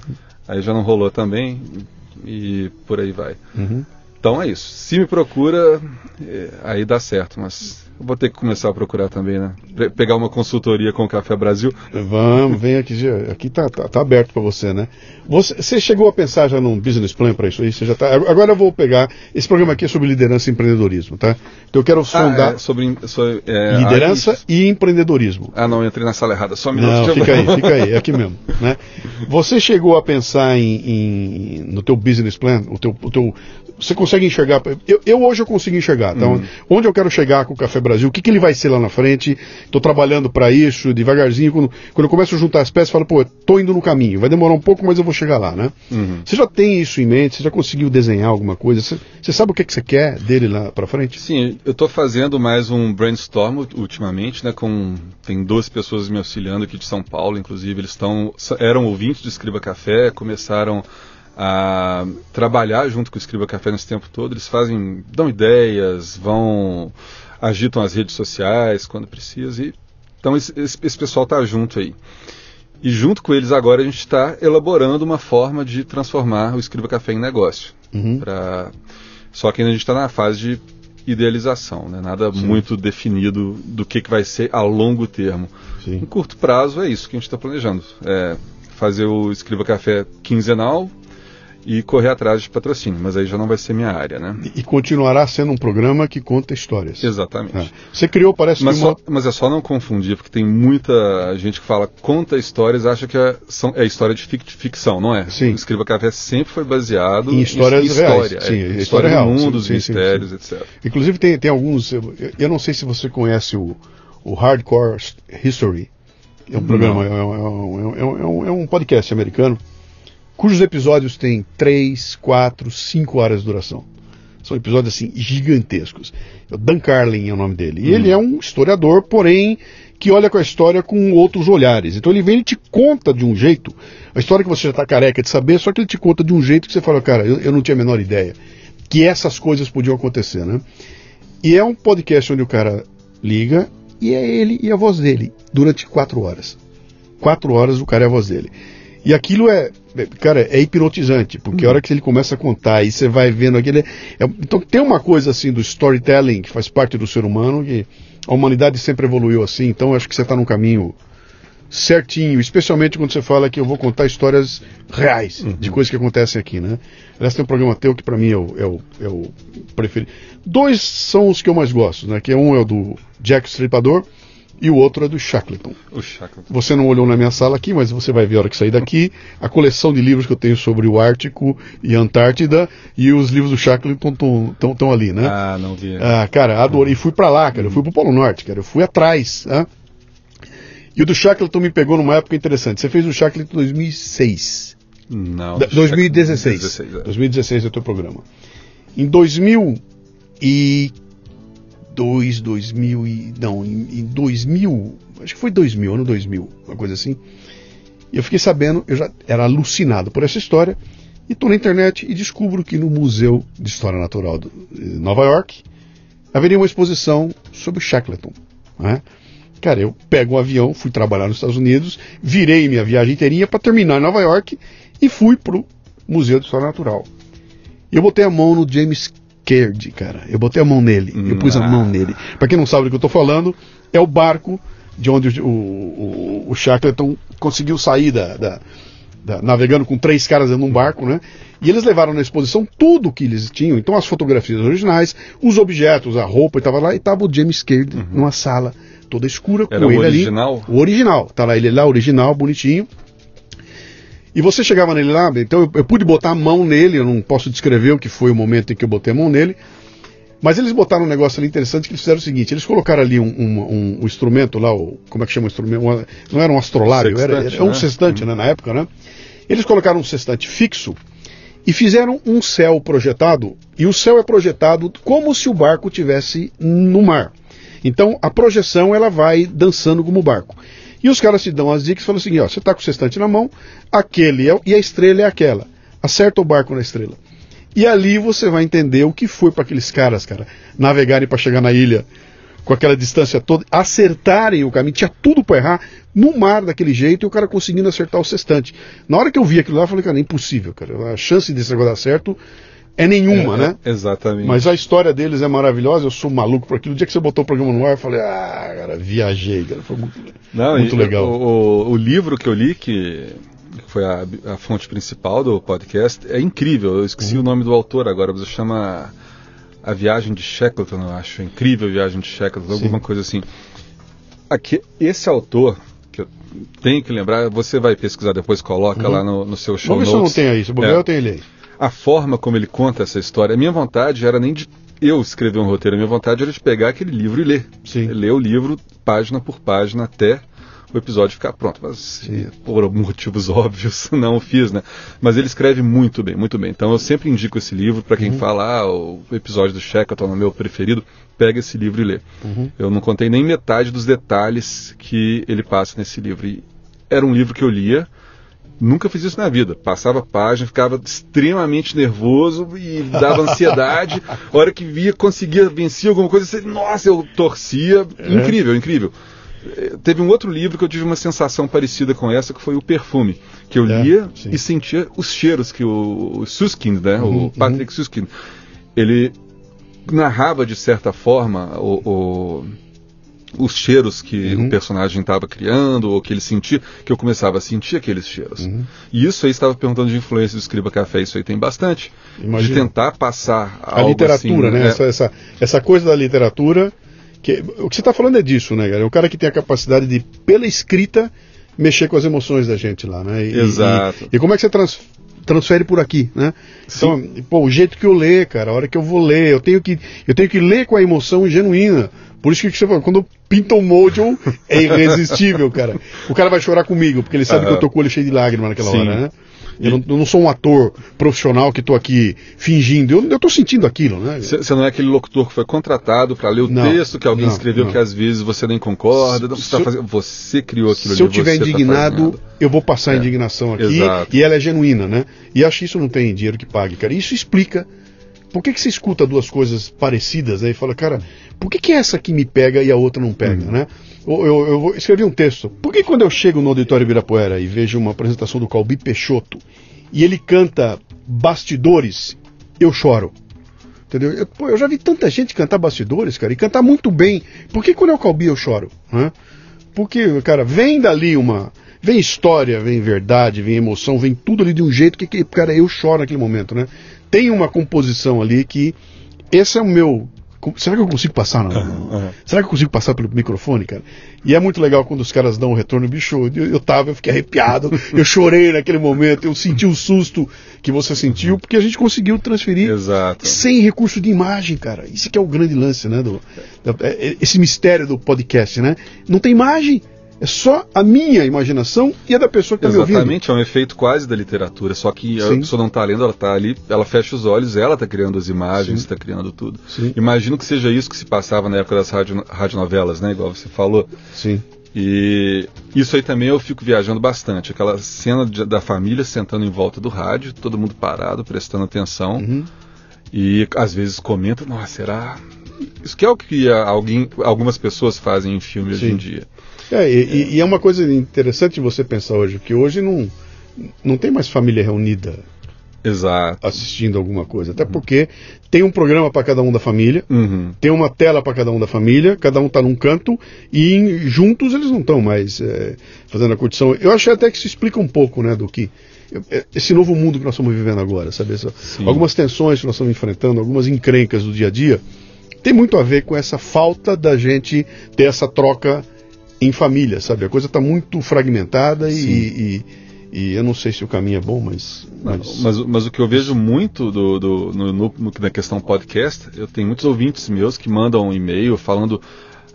aí já não rolou também. E por aí vai. Uhum. Então é isso. Se me procura, é, aí dá certo, mas vou ter que começar a procurar também, né? Pegar uma consultoria com o Café Brasil. Vamos, vem aqui, aqui tá, tá, tá aberto para você, né? Você, você, chegou a pensar já num business plan para isso aí? Você já tá, agora eu vou pegar, esse programa aqui é sobre liderança e empreendedorismo, tá? Então eu quero sondar... Ah, é, sobre, sobre é, liderança aí... e empreendedorismo. Ah não, eu entrei na sala errada, só um minuto. Não, fica aí, fica aí, é aqui mesmo, né? Você chegou a pensar em, em, no teu business plan, o teu, o teu, você consegue enxergar, eu, eu hoje eu consigo enxergar, então, hum. onde eu quero chegar com o Café Brasil Brasil, o que, que ele vai ser lá na frente. Estou trabalhando para isso, devagarzinho. Quando, quando eu começo a juntar as peças, falo, pô, estou indo no caminho. Vai demorar um pouco, mas eu vou chegar lá, né? Uhum. Você já tem isso em mente? Você já conseguiu desenhar alguma coisa? Você, você sabe o que, que você quer dele lá para frente? Sim, eu estou fazendo mais um brainstorm ultimamente, né? Com tem 12 pessoas me auxiliando aqui de São Paulo, inclusive eles estão eram ouvintes do Escriba Café, começaram a trabalhar junto com o Escriba Café nesse tempo todo. Eles fazem, dão ideias, vão agitam as redes sociais quando precisa. E, então esse, esse pessoal está junto aí. E junto com eles agora a gente está elaborando uma forma de transformar o Escriba Café em negócio. Uhum. Pra... Só que ainda a gente está na fase de idealização, né? nada Sim. muito definido do que, que vai ser a longo termo. Sim. Em curto prazo é isso que a gente está planejando. É fazer o Escriba Café quinzenal, e correr atrás de patrocínio, mas aí já não vai ser minha área, né? E, continuará sendo um programa que conta histórias. Exatamente. É. Você criou, parece mas que uma... só, Mas é só não confundir, porque tem muita gente que fala conta histórias acha que é, são, é história de ficção, não é? Sim. O Escriba Café sempre foi baseado em histórias em reais. História, sim, é, história, história real. do mundo, sim, dos sim, mistérios, sim, etc. Inclusive tem, tem alguns, eu, eu não sei se você conhece o, o Hardcore History, é um programa, é, é, é, é, um, é um podcast americano, cujos episódios têm 3, 4, 5 horas de duração. São episódios assim gigantescos. Dan Carlin é o nome dele. E hum. ele é um historiador, porém, que olha com a história com outros olhares. Então ele vem e te conta de um jeito, a história que você já está careca de saber, só que ele te conta de um jeito que você fala, cara, eu, eu não tinha a menor ideia que essas coisas podiam acontecer, né? E é um podcast onde o cara liga e é ele e a voz dele durante quatro horas. Quatro horas o cara é a voz dele. E aquilo é, cara, é hipnotizante, porque a hora que ele começa a contar e você vai vendo aquele. É, então tem uma coisa assim do storytelling que faz parte do ser humano, que a humanidade sempre evoluiu assim, então acho que você está num caminho certinho, especialmente quando você fala que eu vou contar histórias reais uhum. de coisas que acontecem aqui, né? Aliás, tem um programa teu que para mim é o, é, o, é o preferido. Dois são os que eu mais gosto, né? Que é um é o do Jack Stripador e o outro é do Shackleton. O Shackleton. Você não olhou na minha sala aqui, mas você vai ver a hora que sair daqui a coleção de livros que eu tenho sobre o Ártico e a Antártida e os livros do Shackleton estão ali, né? Ah, não vi. Ah, cara, adorei. Fui para lá, cara. Eu fui pro Polo Norte, cara. Eu fui atrás, né? E o do Shackleton me pegou numa época interessante. Você fez o Shackleton em 2006. Não. 2016. 2016, é. 2016 é o teu programa. Em 2000 e 2002, 2000 e. Não, em, em 2000, acho que foi 2000, ano 2000, uma coisa assim. E eu fiquei sabendo, eu já era alucinado por essa história, e estou na internet e descubro que no Museu de História Natural de Nova York haveria uma exposição sobre Shackleton. Né? Cara, eu pego um avião, fui trabalhar nos Estados Unidos, virei minha viagem inteirinha para terminar em Nova York e fui para o Museu de História Natural. Eu botei a mão no James Caird, cara. Eu botei a mão nele, eu pus a mão nele. Para quem não sabe do que eu estou falando, é o barco de onde o, o, o Shackleton conseguiu sair da, da, da, navegando com três caras dentro de um barco, né? E eles levaram na exposição tudo que eles tinham, então as fotografias originais, os objetos, a roupa, estava lá e estava o James Caird uhum. numa sala toda escura com Era ele o original? ali. O original, tá lá ele lá original, bonitinho. E você chegava nele lá, então eu, eu, pude botar a mão nele, eu não posso descrever o que foi o momento em que eu botei a mão nele, mas eles botaram um negócio ali interessante que eles fizeram o seguinte, eles colocaram ali um, um, um instrumento lá, o, como é que chama o instrumento? Uma, não era um astrolábio, sextante, era, era, um né? sextante, né, na época, né? Eles colocaram um sextante fixo e fizeram um céu projetado, e o céu é projetado como se o barco tivesse no mar. Então a projeção ela vai dançando como o barco. E os caras te dão as dicas e falam assim: ó, você está com o sextante na mão, aquele é, e a estrela é aquela. Acerta o barco na estrela. E ali você vai entender o que foi para aqueles caras, cara, navegarem para chegar na ilha com aquela distância toda, acertarem o caminho, tinha tudo para errar, no mar daquele jeito, e o cara conseguindo acertar o sextante. Na hora que eu vi aquilo lá, eu falei, cara, é impossível, cara. A chance desse negócio dar certo é nenhuma, é, né? Exatamente. Mas a história deles é maravilhosa, eu sou maluco por aquilo. O dia que você botou o programa no ar, eu falei, ah, cara, viajei, cara, foi muito, Não, muito e, legal. O, o, livro que eu li, que foi a, a, fonte principal do podcast, é incrível. Eu esqueci uhum. o nome do autor agora, mas chama A Viagem de Shackleton, eu acho. É incrível a Viagem de Shackleton, Sim. alguma coisa assim. Aqui, esse autor, que eu tenho que lembrar, você vai pesquisar depois, coloca uhum. lá no, no seu show Vamos notes. ver se eu não tenho aí, se o é. eu tenho ele aí a forma como ele conta essa história. A minha vontade era nem de eu escrever um roteiro, a minha vontade era de pegar aquele livro e ler. Sim. Ler o livro página por página até o episódio ficar pronto. Mas Sim. por motivos óbvios não o fiz, né? Mas ele escreve muito bem, muito bem. Então eu sempre indico esse livro para quem fala, ah, o episódio do Shackleton é o meu preferido, pega esse livro e lê. Uhum. Eu não contei nem metade dos detalhes que ele passa nesse livro. E era um livro que eu lia, nunca fiz isso na vida. Passava a página, ficava extremamente nervoso e dava ansiedade. a hora que via, conseguia vencer alguma coisa, você- nossa, eu torcia. É. Incrível, incrível. Eh, Teve um outro livro que eu tive uma sensação parecida com essa, que foi o Perfume, que eu É, lia e sentia os cheiros que o, o Suskind, né, Uhum, o Patrick Suskind, ele narrava de certa forma o- o- os cheiros que Uhum. o personagem estava criando ou que ele sentia, que eu começava a sentir aqueles cheiros. Uhum. E isso aí estava perguntando de influência do Escriba Café, isso aí tem bastante. Imagina. De tentar passar A literatura, assim, né? é, Essa, essa, essa coisa da literatura. Que, o que você está falando é disso, né, cara? É o cara que tem a capacidade de, pela escrita, mexer com as emoções da gente lá, né? E, Exato. E, e como é que você trans- transfere por aqui, né? Então, pô, o jeito que eu ler, cara, a hora que eu vou ler, eu tenho que, eu tenho que ler com a emoção genuína. Por isso que você falou, quando pinta o mojo, é irresistível, cara. O cara vai chorar comigo, porque ele sabe Aham. que eu tô com o olho cheio de lágrimas naquela Sim. hora, né? Eu não, eu não sou um ator profissional que tô aqui fingindo, eu, eu tô sentindo aquilo, né? Você não é aquele locutor que foi contratado para ler o Não, texto que alguém não, escreveu que às vezes você nem concorda. Se- você, tá eu- fazendo, você criou aquilo Se eu ali. tiver você tá indignado, fazendo. eu vou passar a É. indignação aqui Exato. e ela é genuína, né? E acho que isso não tem dinheiro que pague, cara. Isso explica por que, que você escuta duas coisas parecidas aí e fala, cara, por que, que essa aqui me pega e a outra não pega, Uhum. né? Eu, eu, eu vou escrever um texto. Por que quando eu chego no Auditório Ibirapuera e vejo uma apresentação do Calbi Peixoto e ele canta Bastidores, eu choro? Entendeu? Eu, pô, eu já vi tanta gente cantar bastidores, cara, e cantar muito bem. Por que quando é o Calbi eu choro? Hã? Porque, cara, vem dali uma. Vem história, vem verdade, vem emoção, vem tudo ali de um jeito que, que cara, eu choro naquele momento, né? Tem uma composição ali que. Esse é o meu. Será que eu consigo passar? Não? aham. Será que eu consigo passar pelo microfone, cara? E é muito legal quando os caras dão o retorno, bicho. Eu, eu tava, eu fiquei arrepiado, eu chorei naquele momento, eu senti o susto que você sentiu, porque a gente conseguiu transferir Exato. sem recurso de imagem, cara. Isso que é o grande lance, né? Do, da- é- é- esse mistério do podcast, né? Não tem imagem. É só a minha imaginação e a da pessoa que está me ouvindo. Exatamente, é um efeito quase da literatura, só que a Sim. pessoa não está lendo, ela está ali, ela fecha os olhos, ela está criando as imagens, está criando tudo. Sim. Imagino que seja isso que se passava na época das radio, radionovelas, né? Igual você falou. Sim. E isso aí também eu fico viajando bastante. Aquela cena de- da família sentando em volta do rádio, todo mundo parado, prestando atenção. Uhum. E às vezes comenta, nossa, será? Isso que é o que a- alguém, algumas pessoas fazem em filme hoje Sim. em dia. É, e, e- e é uma coisa interessante você pensar hoje, que hoje não, não tem mais família reunida Exato. assistindo alguma coisa. Até porque tem um programa para cada um da família, Uhum. tem uma tela para cada um da família, cada um está num canto e juntos eles não estão mais é, fazendo a curtição. Eu acho até que isso explica um pouco, né, do que é, esse novo mundo que nós estamos vivendo agora, sabe? Essa- algumas tensões que nós estamos enfrentando, algumas encrencas do dia a dia, tem muito a ver com essa falta da gente ter essa troca em família, sabe? A coisa está muito fragmentada e, e, e eu não sei se o caminho é bom, mas, mas, Mas, mas o que eu vejo muito do, do- no- no- na questão podcast, eu tenho muitos ouvintes meus que mandam um e-mail falando.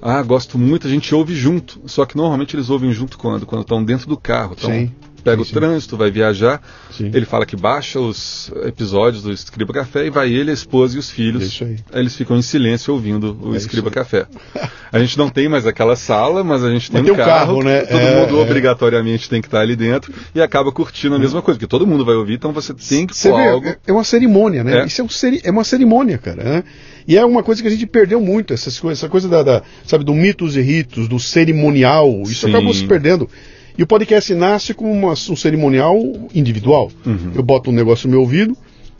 Ah, gosto muito, a gente ouve junto. Só que normalmente eles ouvem junto quando? Quando estão dentro do carro. Então, Sim. Pega Sim, o sim. trânsito, vai viajar. Sim. Ele fala que baixa os episódios do Escriba Café e vai ele, a esposa e os filhos. É isso aí. Eles ficam em silêncio ouvindo o É Escriba. Café. A gente não tem mais aquela sala, mas a gente tem tem um carro. carro, né? Todo É, mundo é. obrigatoriamente tem que estar ali dentro e acaba curtindo a mesma coisa, porque todo mundo vai ouvir, então você tem que Você pôr vê, algo. é- uma cerimônia, né? É. Isso é, um ceri- é uma cerimônia, cara. né? E é uma coisa que a gente perdeu muito, essas coisas, essa coisa da, da, sabe, do mitos e ritos, do cerimonial, isso acabou se perdendo. E o podcast nasce como uma- um cerimonial individual. Uhum. Eu boto um negócio no meu ouvido,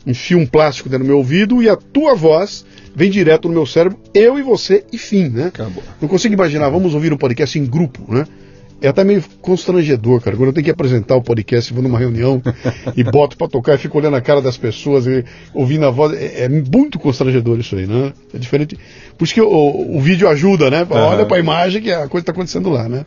enfio um plástico dentro do meu ouvido e a tua voz vem direto no meu cérebro, eu e você, e fim, né? Acabou. Não consigo imaginar, vamos ouvir um podcast em grupo, né? É até meio constrangedor, cara. Quando eu tenho que apresentar o podcast, vou numa reunião e boto pra tocar e fico olhando a cara das pessoas e ouvindo a voz. É, é muito constrangedor isso aí, né? É diferente. Por isso que o, o vídeo ajuda, né? Olha pra imagem que a coisa tá acontecendo lá, né?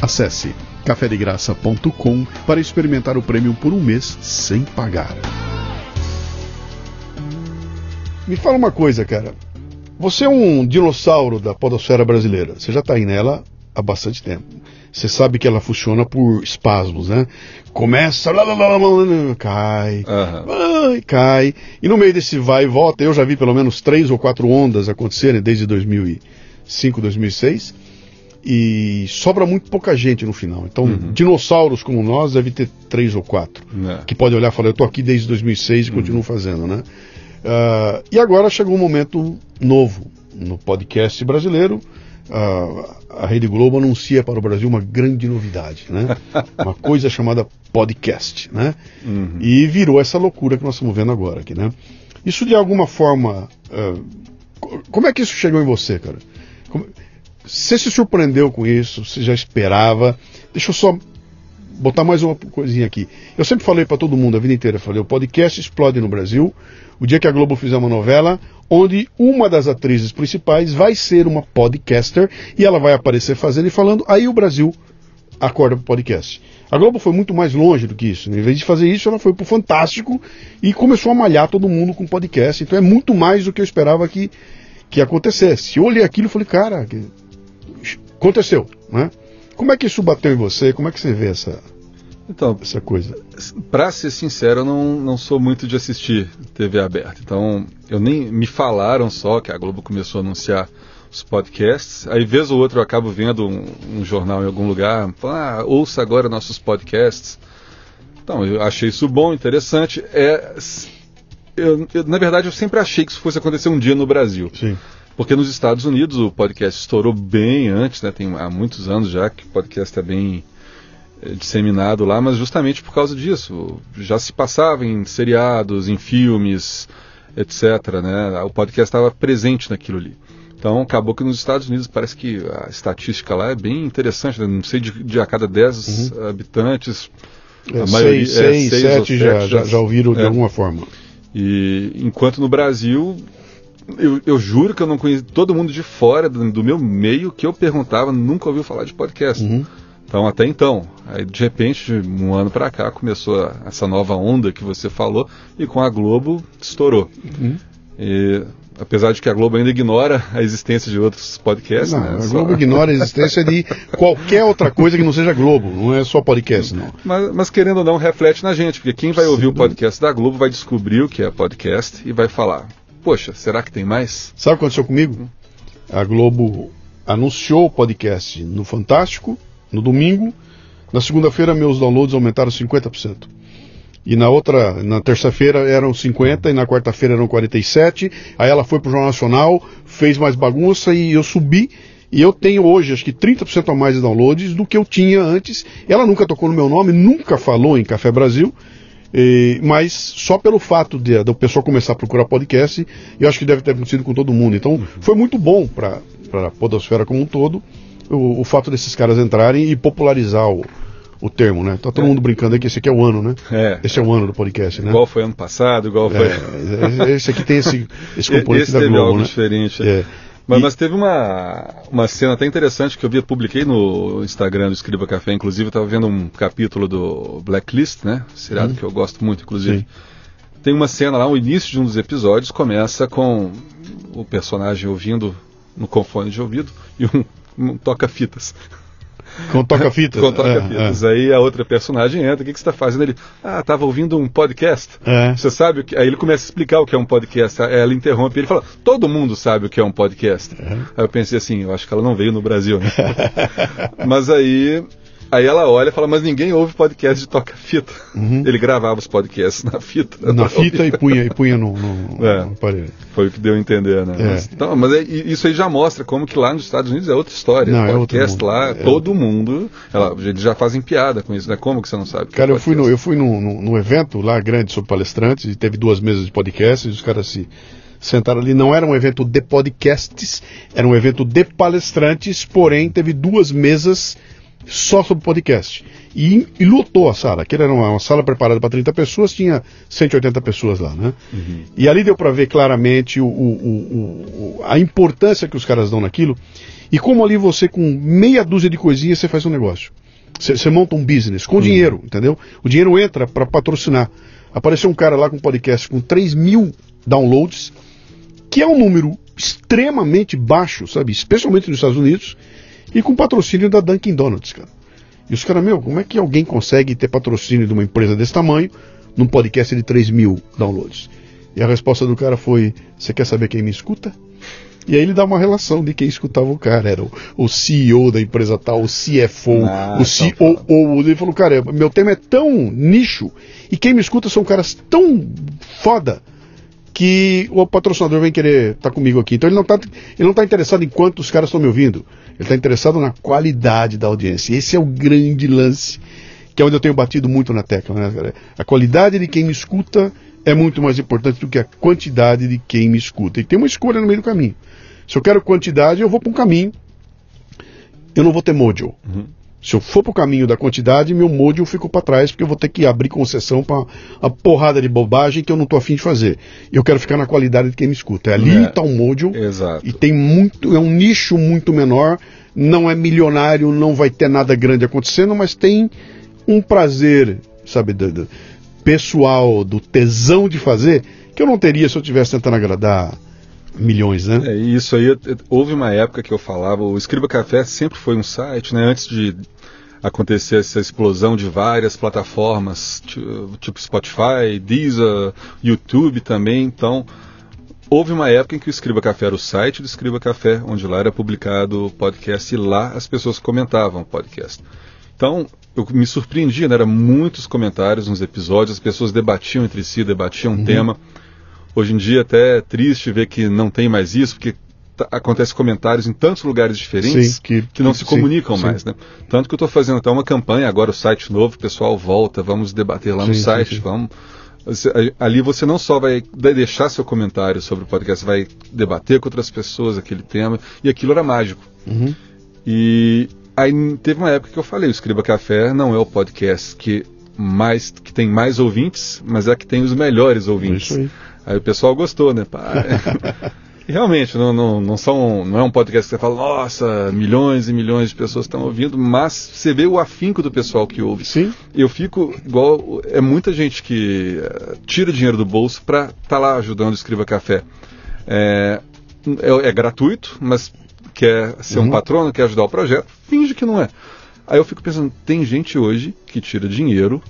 Acesse cafedegraça.com para experimentar o prêmio por um mês sem pagar. Me fala uma coisa, cara. Você é um dinossauro da podosfera brasileira. Você já está aí nela há bastante tempo. Você sabe que ela funciona por espasmos, né? Começa, lá, lá, lá, lá, cai, vai, cai. E no meio desse vai e volta, eu já vi pelo menos três ou quatro ondas acontecerem desde 2005, 2006 e sobra muito pouca gente no final. Então, uhum. dinossauros como nós deve ter três ou quatro é. que pode olhar e falar: eu estou aqui desde 2006 e uhum. continuo fazendo, né? Uh, e agora chegou um momento novo no podcast brasileiro. Uh, a Rede Globo anuncia para o Brasil uma grande novidade, né? uma coisa chamada podcast, né? Uhum. E virou essa loucura que nós estamos vendo agora aqui, né? Isso de alguma forma, uh, como é que isso chegou em você, cara? Como, você se surpreendeu com isso? Você já esperava? Deixa eu só botar mais uma coisinha aqui. Eu sempre falei para todo mundo a vida inteira, falei, o podcast explode no Brasil. O dia que a Globo fizer uma novela, onde uma das atrizes principais vai ser uma podcaster e ela vai aparecer fazendo e falando, aí o Brasil acorda para o podcast. A Globo foi muito mais longe do que isso. Em vez de fazer isso, ela foi para o Fantástico e começou a malhar todo mundo com podcast. Então é muito mais do que eu esperava que, que acontecesse. Eu olhei aquilo e falei, cara, aconteceu, né? Como é que isso bateu em você? Como é que você vê essa, então, essa coisa? Para ser sincero, eu não, não sou muito de assistir TV aberta. Então, eu nem me falaram só que a Globo começou a anunciar os podcasts. Aí, vez ou outra, eu acabo vendo um, um jornal em algum lugar, ah, ouça agora nossos podcasts. Então, eu achei isso bom, interessante. É, eu, eu, na verdade, eu sempre achei que isso fosse acontecer um dia no Brasil. Sim. Porque nos Estados Unidos o podcast estourou bem antes, né? Tem há muitos anos já que o podcast é bem é, disseminado lá, mas justamente por causa disso. Já se passava em seriados, em filmes, etc. Né? O podcast estava presente naquilo ali. Então acabou que nos Estados Unidos parece que a estatística lá é bem interessante. Né? Não sei de, de a cada 10 uhum. habitantes. É, a maioria, seis, é, seis, sete já, já, já ouviram de é. alguma forma. E enquanto no Brasil eu, eu, juro que eu não conheço todo mundo de fora do, do, meu meio que eu perguntava, nunca ouviu falar de podcast. Uhum. Então, até então. Aí, de repente, um ano para cá, começou a, essa nova onda que você falou, e com a Globo estourou. Uhum. E, apesar de que a Globo ainda ignora a existência de outros podcasts. Não, né? A Globo só... ignora a existência de qualquer outra coisa que não seja Globo, não é só podcast, não. Mas, mas querendo ou não, reflete na gente, porque quem vai ouvir o podcast da Globo vai descobrir o que é podcast e vai falar: Poxa, será que tem mais? Sabe o que aconteceu comigo? A Globo anunciou o podcast no Fantástico, no domingo. Na segunda-feira, meus downloads aumentaram 50%. E na outra, na terça-feira eram 50 e na quarta-feira eram 47. Aí ela foi pro Jornal Nacional, fez mais bagunça e eu subi. E eu tenho hoje acho que 30% a mais de downloads do que eu tinha antes. Ela nunca tocou no meu nome, nunca falou em Café Brasil. E, mas só pelo fato de, de o pessoal começar a procurar podcast, eu acho que deve ter acontecido com todo mundo. Então uhum. foi muito bom para a Podosfera como um todo o, o, fato desses caras entrarem e popularizar o, o termo, né? Tá todo é. mundo brincando aqui, esse aqui é o ano, né? É. Esse é o ano do podcast, né? Igual foi ano passado, igual foi. É, esse aqui tem esse, esse componente esse da Globo, algo né? diferente. É. Mas, e... mas, teve uma, uma cena até interessante que eu vi, publiquei no Instagram do Escriba Café, inclusive, eu estava vendo um capítulo do Blacklist, né? Seriado hum. que eu gosto muito, inclusive. Sim. Tem uma cena lá, o início de um dos episódios começa com o personagem ouvindo no confone de ouvido e um, um toca-fitas. Com toca-fitas. Com toca-fitas. É, é. Aí a outra personagem entra, o que, que você está fazendo? Ele, ah, estava ouvindo um podcast. É. Você sabe o que. Aí ele começa a explicar o que é um podcast. Ela interrompe e ele fala, todo mundo sabe o que é um podcast. É. Aí eu pensei assim, eu acho que ela não veio no Brasil, né? Mas aí Aí ela olha e fala, mas ninguém ouve podcast de toca-fita. Uhum. Ele gravava os podcasts na fita. Na fita e punha, e punha no, no, é, no aparelho. Foi o que deu a entender, né? É. Mas, então, mas é, isso aí já mostra como que lá nos Estados Unidos é outra história. Não, é podcast lá, É. todo mundo, ela, eles já fazem piada com isso, né? Como que você não sabe? é Cara, eu fui, no, eu fui num, num- num evento lá grande sobre palestrantes e teve duas mesas de podcast e os caras se sentaram ali. Não era um evento de podcasts, era um evento de palestrantes, porém teve duas mesas só sobre podcast. E, e lotou a sala. Aquela era uma, uma sala preparada para 30 pessoas, tinha 180 pessoas lá, né? E ali deu para ver claramente o- o- o- a importância que os caras dão naquilo e como ali você, com meia dúzia de coisinhas, você faz um negócio. Você você monta um business com dinheiro, entendeu? O dinheiro entra para patrocinar. Apareceu um cara lá com um podcast com 3 mil downloads, que é um número extremamente baixo, sabe? Especialmente nos Estados Unidos, e com patrocínio da Dunkin' Donuts, cara. E os caras, meu, como é que alguém consegue ter patrocínio de uma empresa desse tamanho num podcast de 3 mil downloads? E a resposta do cara foi: Você quer saber quem me escuta? E aí ele dá uma relação de quem escutava o cara. Era o, o CEO da empresa tal, o CFO, Ah, o então COO. Ele falou, cara, meu tema é tão nicho e quem me escuta são caras tão foda que o patrocinador vem querer estar comigo aqui. Então ele não está ele não tá interessado em quantos caras estão me ouvindo. Ele está interessado na qualidade da audiência. Esse é o grande lance, que é onde eu tenho batido muito na tecla. Né? A qualidade de quem me escuta é muito mais importante do que a quantidade de quem me escuta. E tem uma escolha no meio do caminho. Se eu quero quantidade, eu vou para um caminho. Eu não vou ter mojo. Se eu for para o caminho da quantidade, meu mojo fica para trás, porque eu vou ter que abrir concessão para uma porrada de bobagem que eu não estou afim de fazer. Eu quero ficar na qualidade de quem me escuta. Ali É. está o. Exato. E tem muito, é um nicho muito menor, não é milionário, não vai ter nada grande acontecendo, mas tem um prazer, sabe, do, do- pessoal, do tesão de fazer, que eu não teria se eu estivesse tentando agradar milhões, né? É, e isso aí, houve uma época que eu falava, o Escriba Café sempre foi um site, né? Antes de acontecer essa explosão de várias plataformas, ti- tipo Spotify, Deezer, YouTube também, então houve uma época em que o Escriba Café era o site do Escriba Café, onde lá era publicado o podcast e lá as pessoas comentavam o podcast. Então, eu me surpreendia, né? Era muitos comentários nos episódios, as pessoas debatiam entre si, debatiam um tema. Hoje em dia até é triste ver que não tem mais isso, porque tá- acontece comentários em tantos lugares diferentes Sim, que- que, não se sim, comunicam sim. mais, né? Tanto que eu estou fazendo até uma campanha agora, o site novo, o pessoal volta, vamos debater lá no Sim, sim, site, sim. vamos. Ali você não só vai de- deixar seu comentário sobre o podcast, vai debater com outras pessoas aquele tema, e aquilo era mágico. Uhum. E aí teve uma época que eu falei, o Escriba Café não é o podcast que mais que tem mais ouvintes, mas é que tem os melhores ouvintes. Isso aí. Aí o pessoal gostou, né? Realmente, não, não, não, são, não é um podcast que você fala, nossa, milhões e milhões de pessoas estão ouvindo, mas você vê o afinco do pessoal que ouve. Sim. Eu fico igual. É muita gente que eh, tira dinheiro do bolso para estar tá lá ajudando o Escriba Café. É, é, é gratuito, mas quer ser um Uhum. patrono, quer ajudar o projeto, finge que não é. Aí eu fico pensando, tem gente hoje que tira dinheiro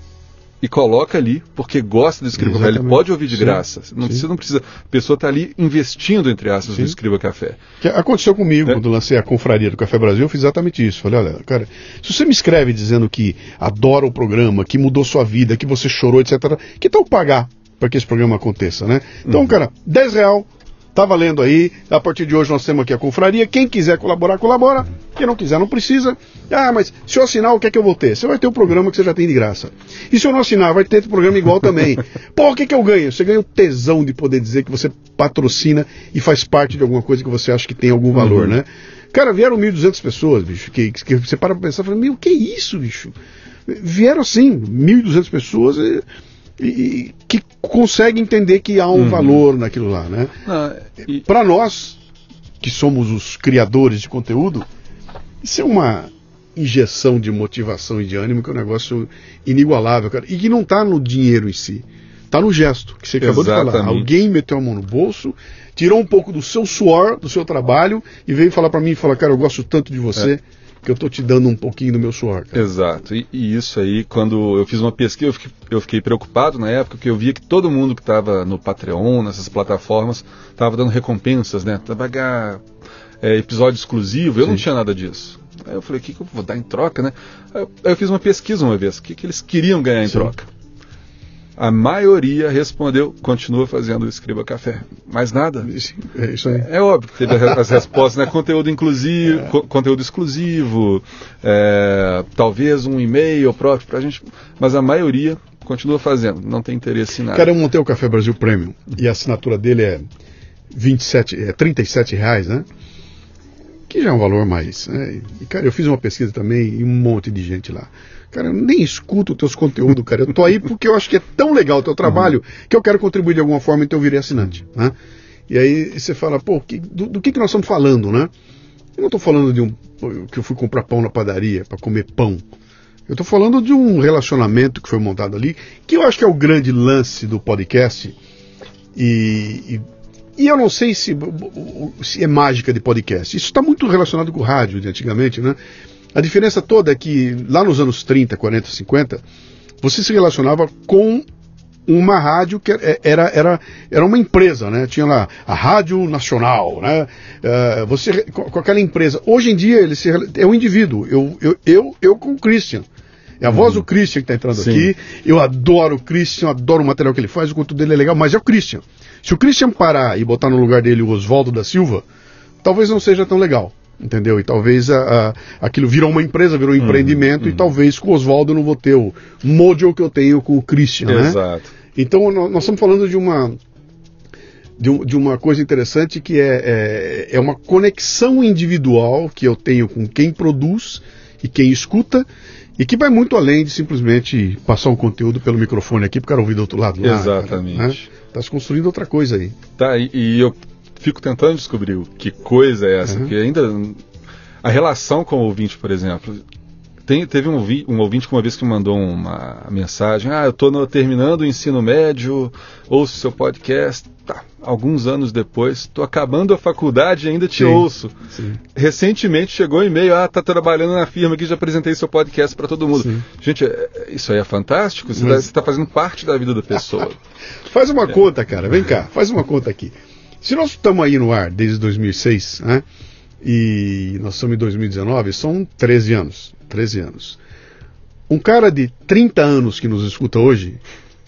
e coloca ali porque gosta do Escriba Café. Ele Exatamente. pode ouvir de Sim, graça. Não, sim. Você não precisa. A pessoa está ali investindo, entre aspas, Sim. no Escriba Café. Que aconteceu comigo É. quando lancei a confraria do Café Brasil, eu fiz exatamente isso. Falei, olha, cara, se você me escreve dizendo que adora o programa, que mudou sua vida, que você chorou, etc., que tal pagar para que esse programa aconteça, né? Então, cara, 10 real, tá valendo aí. A partir de hoje nós temos aqui a confraria. Quem quiser colaborar, colabora. Quem não quiser, não precisa. Ah, mas se eu assinar, o que é que eu vou ter? Você vai ter o programa que você já tem de graça. E se eu não assinar, vai ter outro programa igual também. Pô, o que, que eu ganho? Você ganha o tesão de poder dizer que você patrocina e faz parte de alguma coisa que você acha que tem algum valor, né? Cara, vieram 1.200 pessoas, bicho, que, que você para pra pensar e fala, meu, que isso, bicho? Vieram assim, 1.200 pessoas e, e- que conseguem entender que há um valor naquilo lá, né? Não, e- Para nós, que somos os criadores de conteúdo, isso é uma injeção de motivação e de ânimo que é um negócio inigualável, cara. E que não está no dinheiro em si. Está no gesto, que você acabou de falar. Exatamente. Alguém meteu a mão no bolso, tirou um pouco do seu suor, do seu trabalho, e veio falar para mim e falar, cara, eu gosto tanto de você, que eu tô te dando um pouquinho do meu suor. Cara. Exato. E, e isso aí, quando eu fiz uma pesquisa, eu fiquei, eu fiquei preocupado na época, porque eu via que todo mundo que estava no Patreon, nessas plataformas, estava dando recompensas, né? Pagar é, episódio exclusivo. Eu não Sim. tinha nada disso. Aí eu falei, o que, que eu vou dar em troca, né? Aí eu, aí eu fiz uma pesquisa uma vez, o que, que eles queriam ganhar em Sim. troca. A maioria respondeu, continua fazendo o Escriba Café. Mais nada. É isso aí. É óbvio que teve as respostas, né? Conteúdo inclusivo, co- conteúdo exclusivo, é, talvez um e-mail próprio pra gente, mas a maioria continua fazendo, não tem interesse em nada. Cara, eu montei o Café Brasil Premium e a assinatura dele é 27, é 37 reais, né? Que já é um valor mais. Né? E, cara, eu fiz uma pesquisa também e um monte de gente lá. Cara, eu nem escuto os teus conteúdos, cara. Eu tô aí porque eu acho que é tão legal o teu trabalho que eu quero contribuir de alguma forma, então eu virei assinante, né? E aí você fala, pô, que- do, do que, que nós estamos falando, né? Eu não estou falando de um que eu fui comprar pão na padaria para comer pão. Eu estou falando de um relacionamento que foi montado ali, que eu acho que é o grande lance do podcast. E, e, e eu não sei se, se é mágica de podcast. Isso está muito relacionado com o rádio de antigamente, né? A diferença toda é que lá nos anos 30, 40, 50, você se relacionava com uma rádio que era, era, era uma empresa, né? Tinha lá a Rádio Nacional, né? Uh, você com, aquela empresa. Hoje em dia ele se, é um indivíduo. Eu, eu, eu, eu com o Christian. É a voz do Christian que está entrando Sim. aqui. Eu adoro o Christian, adoro o material que ele faz, o conteúdo dele é legal, mas é o Christian. Se o Christian parar e botar no lugar dele o Oswaldo da Silva, talvez não seja tão legal. Entendeu? E talvez a, a, aquilo virou uma empresa, virou um empreendimento, e talvez com o Oswaldo eu não vou ter o model que eu tenho com o Christian, né? Exato. Então nó- nós estamos falando de uma de, um- de uma coisa interessante que é, é, é uma conexão individual que eu tenho com quem produz e quem escuta e que vai muito além de simplesmente passar um conteúdo pelo microfone aqui para o cara ouvir do outro lado. lá, Exatamente. Né? Tá se construindo outra coisa aí. Tá, e, e eu fico tentando descobrir o- que coisa é essa, Uhum. porque ainda a relação com o ouvinte, por exemplo. Tem, teve um, um ouvinte que uma vez que me mandou uma mensagem: Ah, eu estou terminando o ensino médio, ouço seu podcast. Tá, alguns anos depois, estou acabando a faculdade e ainda te Sim. ouço. Sim. Recentemente chegou um e-mail: Ah, tá trabalhando na firma aqui, já apresentei seu podcast para todo mundo. Sim. Gente, é- isso aí é fantástico. Você Mas- está fazendo parte da vida da pessoa. Faz uma conta, cara. Vem cá, faz uma conta aqui. Se nós estamos aí no ar desde 2006, né? E nós estamos em 2019, são 13 anos. 13 anos. Um cara de 30 anos que nos escuta hoje,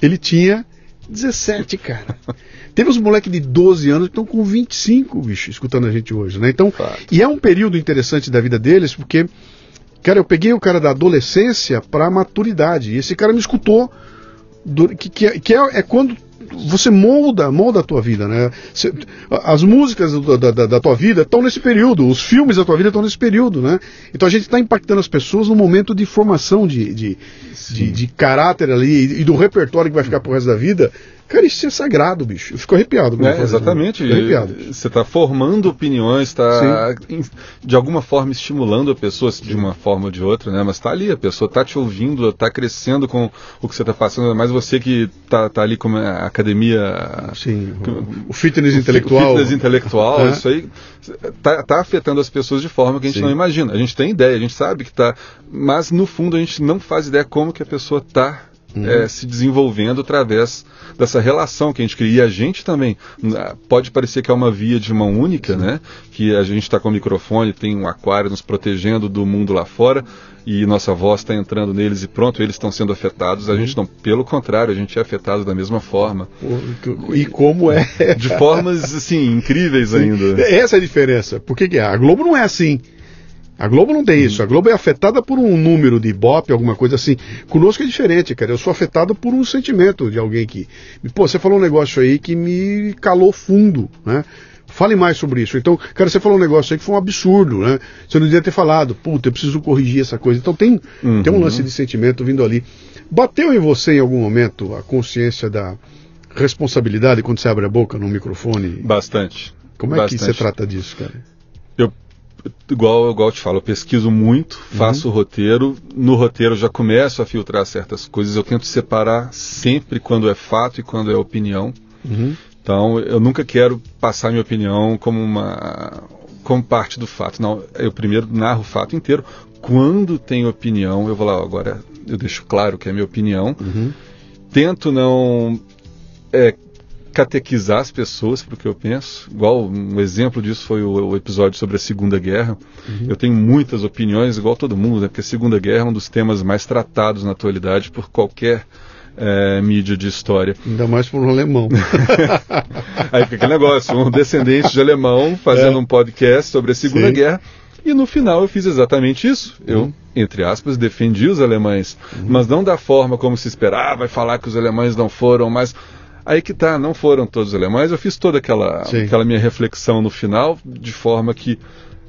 ele tinha 17, cara. Teve uns moleques de 12 anos que estão com 25, bicho, escutando a gente hoje, né? Então, e é um período interessante da vida deles, porque, cara, eu peguei o cara da adolescência para a maturidade. E esse cara me escutou do- que, que, é, que é, é quando você molda, molda a tua vida, né? Cê- as músicas do- da, da, tua vida estão nesse período, os filmes da tua vida estão nesse período, né? Então a gente está impactando as pessoas num momento de formação de, de, de, de caráter ali e, e do repertório que vai ficar pro resto da vida. Cara, isso é sagrado, bicho. Eu fico arrepiado. É, exatamente. né? Fico arrepiado. Você está formando opiniões, está de alguma forma estimulando a pessoa de uma forma ou de outra, né? Mas está ali, a pessoa está te ouvindo, está crescendo com o que você está passando, mais você que está tá ali com a academia. Sim, o, fitness o intelectual. O fitness intelectual, É. isso aí tá, tá afetando as pessoas de forma que a gente Sim. não imagina. A gente tem ideia, a gente sabe que está, mas no fundo a gente não faz ideia como que a pessoa está Uhum. se desenvolvendo através dessa relação que a gente cria. E a gente também, ah, pode parecer que é uma via de mão única, né? Que a gente está com o microfone, tem um aquário nos protegendo do mundo lá fora e nossa voz está entrando neles e pronto, eles estão sendo afetados. A gente não, pelo contrário, a gente é afetado da mesma forma. E como é. De formas, assim, incríveis ainda. Essa é a diferença. Por que, que é? A Globo não é assim. A Globo não tem isso. A Globo é afetada por um número de ibope, alguma coisa assim. Conosco é diferente, cara. Eu sou afetado por um sentimento de alguém que. Pô, você falou um negócio aí que me calou fundo, né? Fale mais sobre isso. Então, cara, você falou um negócio aí que foi um absurdo, né? Você não devia ter falado. Puta, eu preciso corrigir essa coisa. Então tem, Uhum. tem um lance de sentimento vindo ali. Bateu em você em algum momento a consciência da responsabilidade quando você abre a boca no microfone? Bastante. Como é que Bastante. você trata disso, cara? Eu, igual, igual eu te falo, eu pesquiso muito, faço Uhum. o roteiro. No roteiro eu já começo a filtrar certas coisas. Eu tento separar sempre quando é fato e quando é opinião. Uhum. Então eu nunca quero passar minha opinião como uma como parte do fato. Não, eu primeiro narro o fato inteiro. Quando tem opinião, eu vou lá, ó, agora eu deixo claro que é minha opinião. Uhum. Tento não é, catequizar as pessoas para o que eu penso. Igual um exemplo disso foi o, o episódio sobre a Segunda Guerra. Uhum. Eu tenho muitas opiniões, igual todo mundo, né? porque a Segunda Guerra é um dos temas mais tratados na atualidade por qualquer é, mídia de história. Ainda mais por um alemão. Aí fica aquele negócio, um descendente de alemão fazendo é. um podcast sobre a Segunda Sim. Guerra. E no final eu fiz exatamente isso. Eu, uhum. entre aspas, defendi os alemães, uhum. mas não da forma como se esperava, vai falar que os alemães não foram, mas Aí que tá, não foram todos alemães. Eu fiz toda aquela, aquela minha reflexão no final, de forma que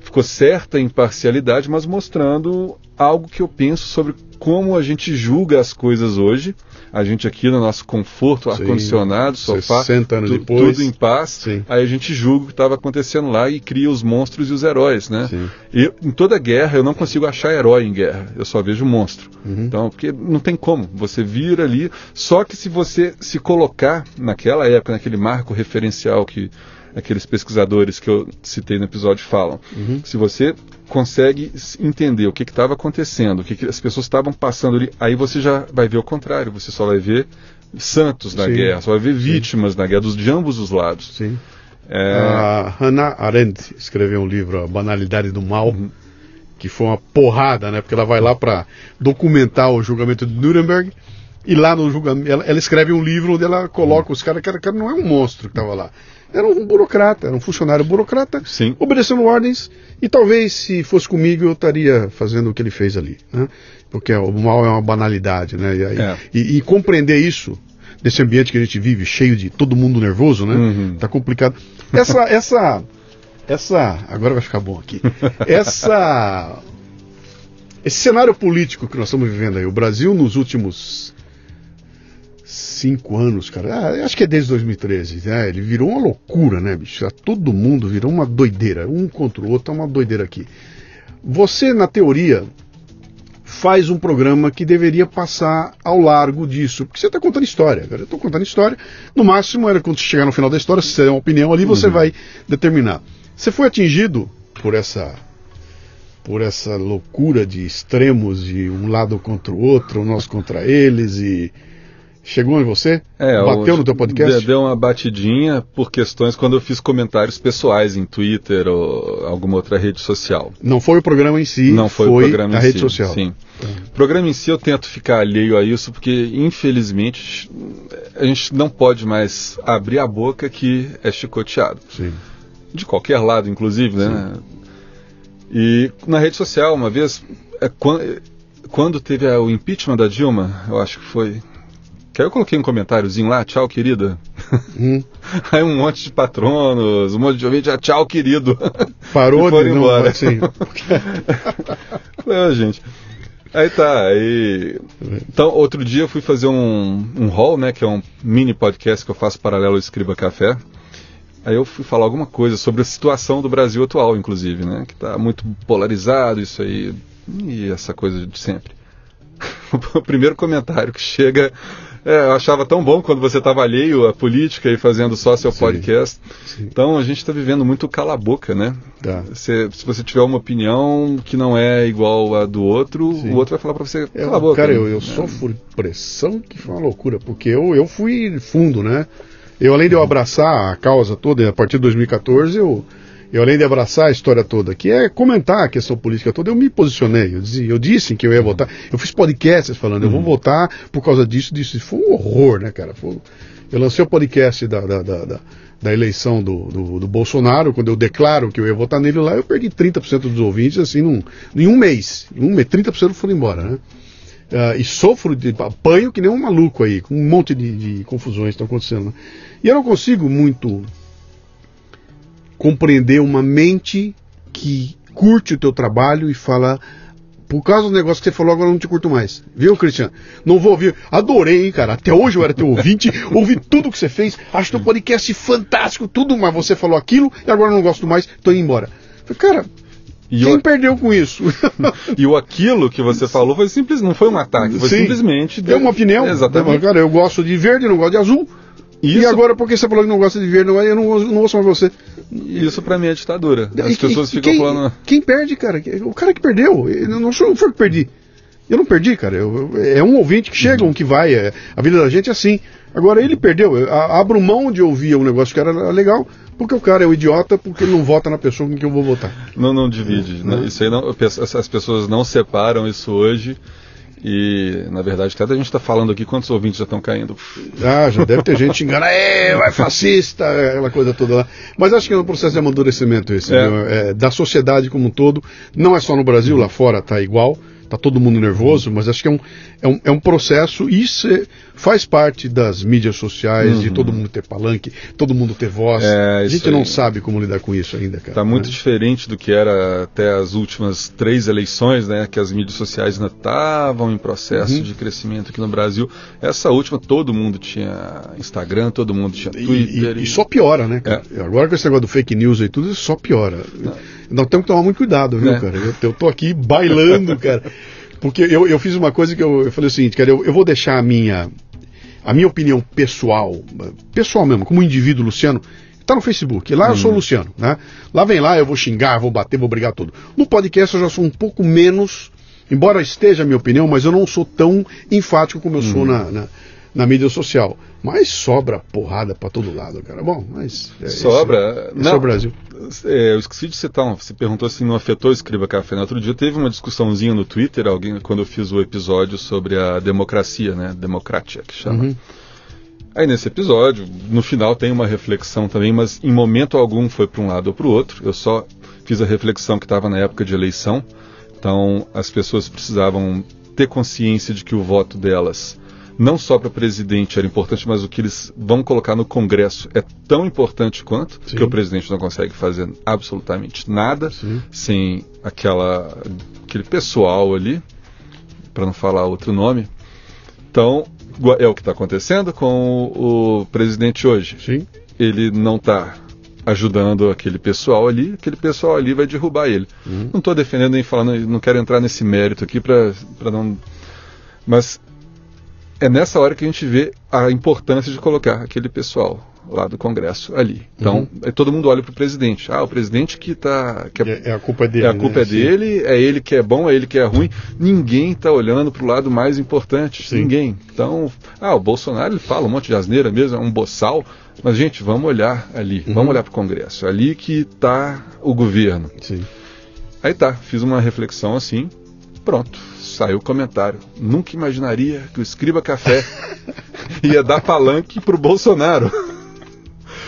ficou certa imparcialidade, mas mostrando algo que eu penso sobre como a gente julga as coisas hoje. A gente aqui no nosso conforto, ar-condicionado, sofá, tu, tudo em paz. Sim. Aí a gente julga o que estava acontecendo lá e cria os monstros e os heróis, né? Sim. E em toda guerra eu não consigo achar herói em guerra, eu só vejo monstro. Uhum. Então, porque não tem como, você vira ali. Só que se você se colocar naquela época, naquele marco referencial que aqueles pesquisadores que eu citei no episódio falam. Uhum. Se você consegue entender o que estava acontecendo, o que, que as pessoas estavam passando ali, aí você já vai ver o contrário, você só vai ver santos na Sim. guerra, só vai ver vítimas Sim. na guerra, dos, de ambos os lados. Sim. É... A Hannah Arendt escreveu um livro, A Banalidade do Mal, uhum. que foi uma porrada, né? Porque ela vai lá para documentar o julgamento de Nuremberg. E lá no julgamento, ela, ela escreve um livro onde ela coloca uhum. os caras, que era, não é um monstro que estava lá era um burocrata, era um funcionário burocrata, Sim. obedecendo ordens, e talvez se fosse comigo eu estaria fazendo o que ele fez ali, né? porque o mal é uma banalidade, né? E, aí, é. e, e, compreender isso desse ambiente que a gente vive, cheio de todo mundo nervoso, né? Uhum. Tá complicado. Essa, essa, essa, agora vai ficar bom aqui. Essa, esse cenário político que nós estamos vivendo aí, o Brasil nos últimos cinco anos, cara. Ah, acho que é desde 2013. Né? Ele virou uma loucura, né, bicho? Todo mundo virou uma doideira. Um contra o outro, é uma doideira aqui. Você, na teoria, faz um programa que deveria passar ao largo disso. Porque você está contando história, cara. Eu estou contando história. No máximo, era quando chegar no final da história, se você der uma opinião ali, você uhum. vai determinar. Você foi atingido por essa por essa loucura de extremos de um lado contra o outro, nós contra eles e Chegou em você? É, Bateu no teu podcast? Deu uma batidinha por questões quando eu fiz comentários pessoais em Twitter ou alguma outra rede social. Não foi o programa em si, não foi, foi o programa a em rede si, social. Sim. Tá. O programa em si eu tento ficar alheio a isso porque infelizmente a gente não pode mais abrir a boca que é chicoteado. Sim. De qualquer lado, inclusive, né? E na rede social, uma vez, é, quando, quando teve o impeachment da Dilma, eu acho que foi que aí eu coloquei um comentáriozinho lá, tchau, querida. Hum. Aí um monte de patronos, um monte de ouvinte, ah, tchau, querido. Parou de não, embora. Assim. Não, gente. Aí tá, aí... Então, outro dia eu fui fazer um, um hall, né, que é um mini podcast que eu faço paralelo ao Escriba Café. Aí eu fui falar alguma coisa sobre a situação do Brasil atual, inclusive, né, que tá muito polarizado isso aí, e essa coisa de sempre. o primeiro comentário que chega é, eu achava tão bom quando você estava alheio à política e fazendo só seu sim, podcast. Sim. Então a gente está vivendo muito cala-boca, né? Tá. Se, se, você tiver uma opinião que não é igual a do outro, sim. o outro vai falar para você cala a boca. Cara, eu, eu é. sofro pressão que foi uma loucura, porque eu, eu fui fundo, né? Eu, além de eu abraçar a causa toda, a partir de 2014, eu eu além de abraçar a história toda, que é comentar a questão política toda, eu me posicionei. Eu, disse, eu disse que eu ia votar. Eu fiz podcasts falando, eu vou uhum. votar por causa disso, disso. Foi um horror, né, cara? Foi, eu lancei o podcast da, da, da, da, da eleição do, do, do, Bolsonaro, quando eu declaro que eu ia votar nele lá, eu perdi 30% dos ouvintes, assim, num, em um mês. Em um mês, 30% foram embora, né? Uh, e sofro de apanho que nem um maluco aí, com um monte de, de confusões que estão acontecendo. Né? E eu não consigo muito compreender uma mente que curte o teu trabalho e fala por causa do negócio que você falou, agora eu não te curto mais. Viu, Cristiano? Não vou ouvir. Adorei, hein, cara. Até hoje eu era teu ouvinte, ouvi tudo que você fez, acho teu podcast fantástico, tudo, mas você falou aquilo e agora eu não gosto mais, tô indo embora. Falei, cara, e Quem o... perdeu com isso? e o aquilo que você falou foi simples, não foi um ataque, foi Sim, simplesmente. Deu uma opinião. Exatamente. Cara, eu gosto de verde, não gosto de azul. Isso... E agora, porque você falou que não gosta de verde, eu não, não ouço mais você. Isso pra mim é ditadura. As e, pessoas e, ficam quem, falando. Quem perde, cara? O cara que perdeu. Eu não sou eu que perdi. Eu não perdi, cara. Eu, é um ouvinte que chega, uhum. um que vai. É, a vida da gente é assim. Agora ele perdeu. Eu a- abro mão de ouvir um negócio que era legal, porque o cara é um idiota, porque ele não vota na pessoa com quem eu vou votar. Não, não divide. né? Isso aí não, eu as pessoas não separam isso hoje. E, na verdade, cada gente está falando aqui quantos ouvintes já estão caindo. Ah, já deve ter gente xingando, é, fascista, aquela coisa toda lá. Mas acho que é um processo de amadurecimento esse, É. viu? É, da sociedade como um todo. Não é só no Brasil, lá fora tá igual, tá todo mundo nervoso, mas acho que é um, é um, é um processo, e isso é- faz parte das mídias sociais, de todo mundo ter palanque, todo mundo ter voz. É, a gente não sabe como lidar com isso ainda, cara. Está muito né? diferente do que era até as últimas três eleições, né? Que as mídias sociais ainda estavam em processo Uhum. de crescimento aqui no Brasil. Essa última, todo mundo tinha Instagram, todo mundo tinha E, Twitter. e- e só piora, né, cara? Agora com esse negócio do fake news e tudo, isso só piora. Nós temos que tomar muito cuidado, viu, É. cara? Eu, eu tô aqui bailando, cara. Porque eu, eu fiz uma coisa que eu, eu falei o seguinte, cara, eu, eu vou deixar a minha, a minha opinião pessoal, pessoal mesmo, como indivíduo Luciano, tá no Facebook. Lá eu sou o Luciano, né? Lá vem lá, eu vou xingar, vou bater, vou brigar tudo. No podcast eu já sou um pouco menos, embora esteja a minha opinião, mas eu não sou tão enfático como eu sou na, na, na mídia social. Mas sobra porrada pra todo lado, cara. Bom, mas. é. Sobra. Esse é o Brasil. É, eu esqueci de citar, um- você perguntou se não afetou o Escriba Café. No outro dia teve uma discussãozinha no Twitter, alguém, quando eu fiz o episódio sobre a democracia, né? Democratia, que chama. Uhum. Aí nesse episódio, no final tem uma reflexão também, mas em momento algum foi para um lado ou para o outro. Eu só fiz a reflexão que estava na época de eleição. Então as pessoas precisavam ter consciência de que o voto delas, não só para presidente era importante, mas o que eles vão colocar no Congresso é tão importante quanto, Sim. que o presidente não consegue fazer absolutamente nada Sim. sem aquela aquele pessoal ali, para não falar outro nome. Então, é o que está acontecendo com o, o presidente hoje. Sim. Ele não está ajudando aquele pessoal ali, aquele pessoal ali vai derrubar ele. Não estou defendendo nem falando, não quero entrar nesse mérito aqui para não. Mas é nessa hora que a gente vê a importância de colocar aquele pessoal lá do Congresso ali. Então, aí todo mundo olha para o presidente. Ah, o presidente que está. Que É, é a culpa dele. é a culpa né? é dele, é ele que é bom, é ele que é ruim. Ninguém está olhando para o lado mais importante. Sim. Ninguém. Então, ah, o Bolsonaro ele fala um monte de asneira mesmo, é um boçal. Mas, gente, vamos olhar ali, Uhum. vamos olhar para o Congresso. É ali que está o governo. Sim. Aí tá, fiz uma reflexão assim, pronto, saiu o comentário. Nunca imaginaria que o Escriba Café ia dar palanque pro Bolsonaro.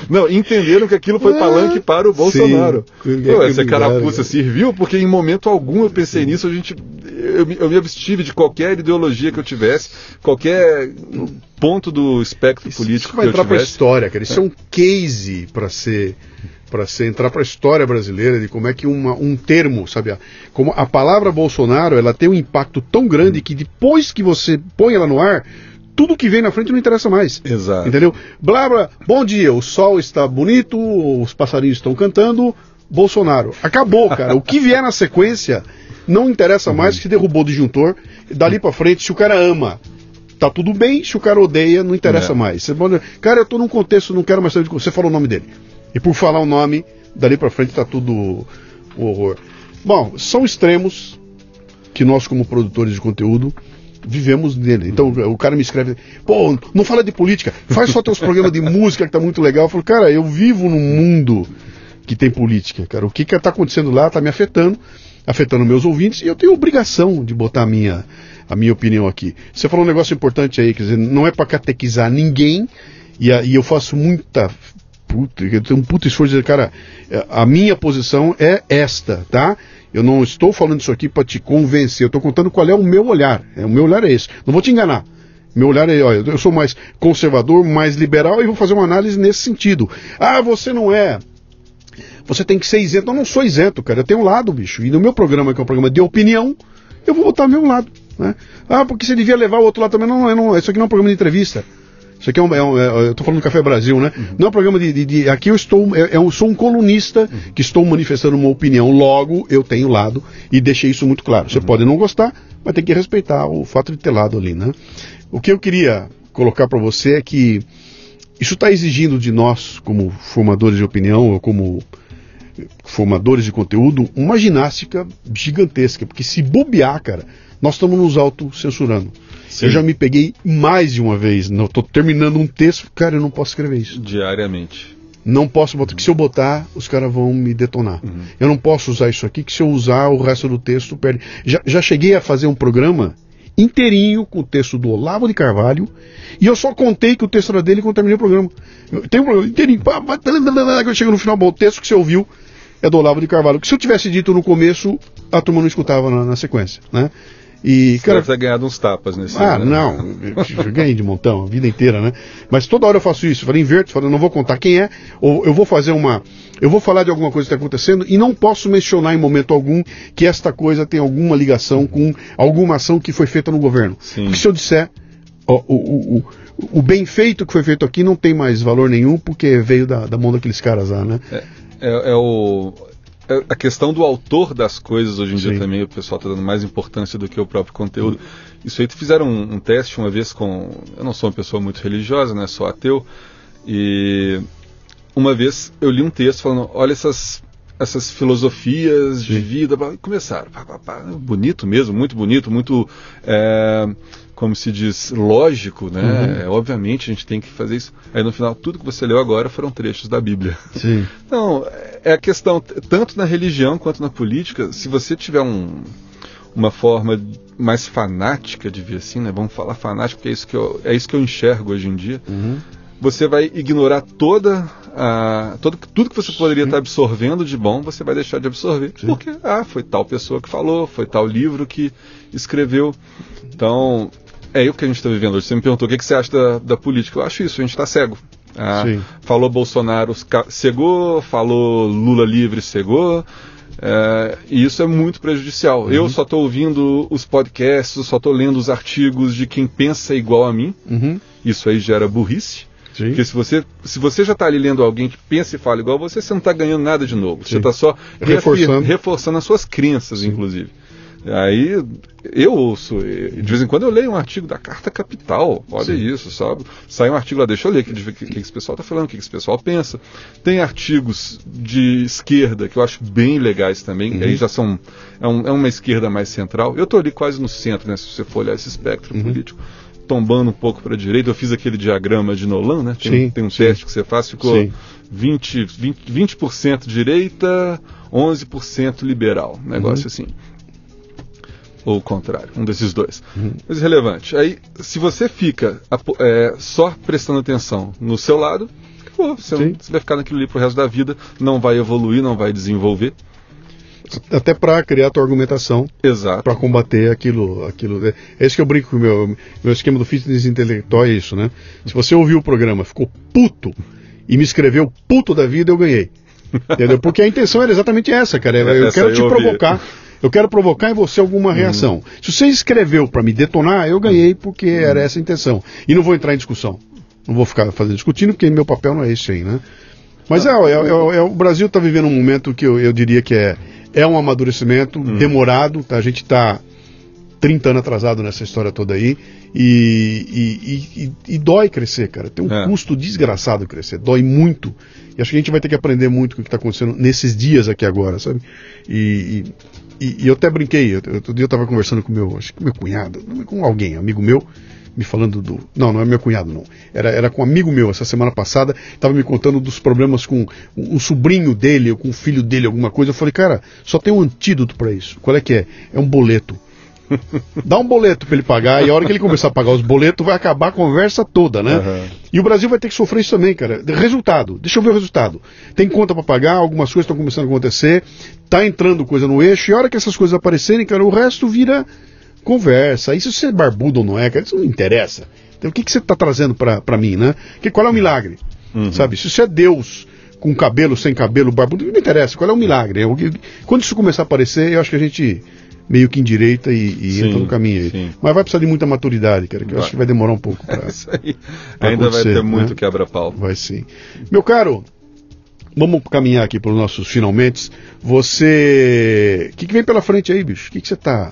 Não, entenderam que aquilo foi palanque para o Bolsonaro. Sim. Pô, essa carapuça cara. serviu porque em momento algum eu pensei nisso, a gente, eu, me- eu me abstive de qualquer ideologia que eu tivesse, qualquer ponto do espectro Isso, político isso vai que entrar para a história, cara. Isso é, um case para ser para ser entrar para a história brasileira de como é que uma, um termo, sabe, a- como a palavra Bolsonaro, ela tem um impacto tão grande que depois que você põe ela no ar, tudo que vem na frente não interessa mais. Exato. Entendeu? Blá, blá, bom dia, o sol está bonito, os passarinhos estão cantando, Bolsonaro. Acabou, cara. O que vier na sequência não interessa mais que derrubou o disjuntor. Dali pra frente, se o cara ama, tá tudo bem. Se o cara odeia, não interessa É. mais. Você pode... Cara, eu tô num contexto, não quero mais saber de você falou o nome dele. E por falar o nome, dali pra frente tá tudo o horror. Bom, são extremos que nós, como produtores de conteúdo, vivemos nele. Então o cara me escreve, pô, não fala de política, faz só teus programas de música que tá muito legal. Eu falo, cara, eu vivo num mundo que tem política, cara. O que que tá acontecendo lá tá me afetando, afetando meus ouvintes, e eu tenho obrigação de botar a minha, a minha opinião aqui. Você falou um negócio importante aí, quer dizer, não é para catequizar ninguém, e, a- e eu faço muita. Puta, eu tenho um puto esforço de dizer, cara, a minha posição é esta, tá? Eu não estou falando isso aqui para te convencer, eu estou contando qual é o meu olhar. É, o meu olhar é esse. Não vou te enganar. Meu olhar é, olha, eu sou mais conservador, mais liberal e vou fazer uma análise nesse sentido. Ah, você não é. Você tem que ser isento. Eu não sou isento, cara. Eu tenho um lado, bicho. E no meu programa, que é um programa de opinião, eu vou botar meu lado. Né? Ah, porque você devia levar o outro lado também. Não, não, não, isso aqui não é um programa de entrevista. Isso aqui é um. é um- é- eu estou falando do Café Brasil, né? Não é um programa de. de- de- aqui eu estou. é- eu sou um colunista que estou manifestando uma opinião. Logo, eu tenho lado e deixei isso muito claro. Você pode não gostar, mas tem que respeitar o fato de ter lado ali, né? O que eu queria colocar para você é que isso está exigindo de nós, como formadores de opinião, ou como formadores de conteúdo, uma ginástica gigantesca, porque se bobear, cara, nós estamos nos autocensurando. Eu já me peguei mais de uma vez, não estou terminando um texto, cara, eu não posso escrever isso. Diariamente. Não posso botar, que se eu botar, os caras vão me detonar. Uhum. Eu não posso usar isso aqui, que se eu usar, o resto do texto perde. Já, já cheguei a fazer um programa inteirinho com o texto do Olavo de Carvalho, e eu só contei que o texto era dele quando terminei o programa. Tem um programa inteirinho, quando chega no final, bom, o texto que você ouviu é do Olavo de Carvalho, que se eu tivesse dito no começo, a turma não escutava na, na sequência, né? E, Você cara, deve ter ganhado uns tapas nesse Ah, né? não. Eu ganhei de montão, a vida inteira, né? Mas toda hora eu faço isso. Eu falei, inverto, falei, não vou contar quem é, ou eu vou fazer uma. Eu vou falar de alguma coisa que está acontecendo e não posso mencionar em momento algum que esta coisa tem alguma ligação com alguma ação que foi feita no governo. Sim. Porque se eu disser. Ó, o, o, o, o, bem feito que foi feito aqui não tem mais valor nenhum porque veio da, da mão daqueles caras lá, né? É, é, é o a questão do autor das coisas hoje em Sim. dia também, o pessoal está dando mais importância do que o próprio conteúdo. Isso aí fizeram um, um, teste uma vez com. Eu não sou uma pessoa muito religiosa, né? Sou ateu. E uma vez eu li um texto falando: olha essas, essas filosofias de vida. E começaram. Pá, pá, pá, bonito mesmo, muito bonito, muito. É, como se diz, lógico, né? Uhum. É, obviamente a gente tem que fazer isso. Aí no final, tudo que você leu agora foram trechos da Bíblia. Sim. Então, é a questão, tanto na religião quanto na política, se você tiver um, uma forma mais fanática de ver assim, né? Vamos falar fanático, porque é isso que eu, é isso que eu enxergo hoje em dia. Uhum. Você vai ignorar toda a, todo, tudo que você poderia Sim. estar absorvendo de bom, você vai deixar de absorver. Sim. Porque, ah, foi tal pessoa que falou, foi tal livro que escreveu. Então, é o que a gente está vivendo hoje. Você me perguntou o que, que você acha da, da política. Eu acho isso, a gente está cego. Ah, falou Bolsonaro cegou, falou Lula livre cegou. É, e isso é muito prejudicial. Uhum. Eu só estou ouvindo os podcasts, só estou lendo os artigos de quem pensa igual a mim. Uhum. Isso aí gera burrice. Sim. Porque se você, se você já está ali lendo alguém que pensa e fala igual você, você não está ganhando nada de novo. Sim. Você está só reforçando. reforçando as suas crenças, Sim. inclusive. Aí eu ouço, de vez em quando eu leio um artigo da Carta Capital, olha Sim. isso, sabe? Sai um artigo lá, deixa eu ler o que, que, que esse pessoal está falando, o que esse pessoal pensa. Tem artigos de esquerda que eu acho bem legais também, uhum. aí já são. É, um, é, uma esquerda mais central. Eu estou ali quase no centro, né? Se você for olhar esse espectro uhum. político tombando um pouco para a direita. Eu fiz aquele diagrama de Nolan, né? Tem, sim, tem um sim. teste que você faz, ficou sim. 20%, 20, 20 direita, 11% liberal. Negócio uhum. assim ou o contrário, um desses dois. Uhum. Mas relevante. Aí, se você fica é, só prestando atenção no seu lado, acabou. Você, não, você vai ficar naquilo ali pro resto da vida, não vai evoluir, não vai desenvolver. Até para criar a tua argumentação. Exato. Para combater aquilo. aquilo. É, é isso que eu brinco com o meu, meu esquema do fitness intelectual, é isso, né? Se você ouviu o programa, ficou puto e me escreveu puto da vida, eu ganhei. Entendeu? Porque a intenção era exatamente essa, cara. Eu, eu quero te provocar. Eu quero provocar em você alguma uhum. reação. Uhum. Se você escreveu para me detonar, eu ganhei porque uhum. era essa a intenção. E não vou entrar em discussão. Não vou ficar fazendo discutindo, porque meu papel não é esse aí, né? Mas é, é, é, é, o Brasil está vivendo um momento que eu, eu, diria que é, é um amadurecimento uhum. demorado. Tá? A gente está 30 anos atrasado nessa história toda aí. E, e, e, e dói crescer, cara. Tem um é. custo desgraçado crescer. Dói muito. E acho que a gente vai ter que aprender muito com o que está acontecendo nesses dias aqui agora, sabe? E, eu até brinquei, outro dia eu estava conversando com meu, acho que meu cunhado, com alguém, amigo meu, me falando do. Não, não é meu cunhado, não. Era, era com um amigo meu essa semana passada, estava me contando dos problemas com um, um sobrinho dele, ou com o filho dele, alguma coisa. Eu falei, cara, só tem um antídoto para isso. Qual é que é? É um boleto. Dá um boleto para ele pagar e a hora que ele começar a pagar os boletos vai acabar a conversa toda, né? Uhum. E o Brasil vai ter que sofrer isso também, cara. Resultado, deixa eu ver o resultado. Tem conta para pagar, algumas coisas estão começando a acontecer, tá entrando coisa no eixo, e a hora que essas coisas aparecerem, cara, o resto vira conversa. Aí se você é barbudo ou não é, cara, isso não interessa. Então o que, que você está trazendo para mim, né? Que, qual é o milagre? Uhum. Sabe? Se você é Deus com cabelo, sem cabelo, barbudo, não interessa. Qual é o milagre? Quando isso começar a aparecer, eu acho que a gente meio que endireita e, e sim, entra no caminho aí. Sim. Mas vai precisar de muita maturidade, cara, que eu acho que vai demorar um pouco para. É Ainda vai ter muito né? quebra-pau. Vai sim. Meu caro, vamos caminhar aqui para os nossos finalmente. Você. O que, que, vem pela frente aí, bicho? O que, que você tá.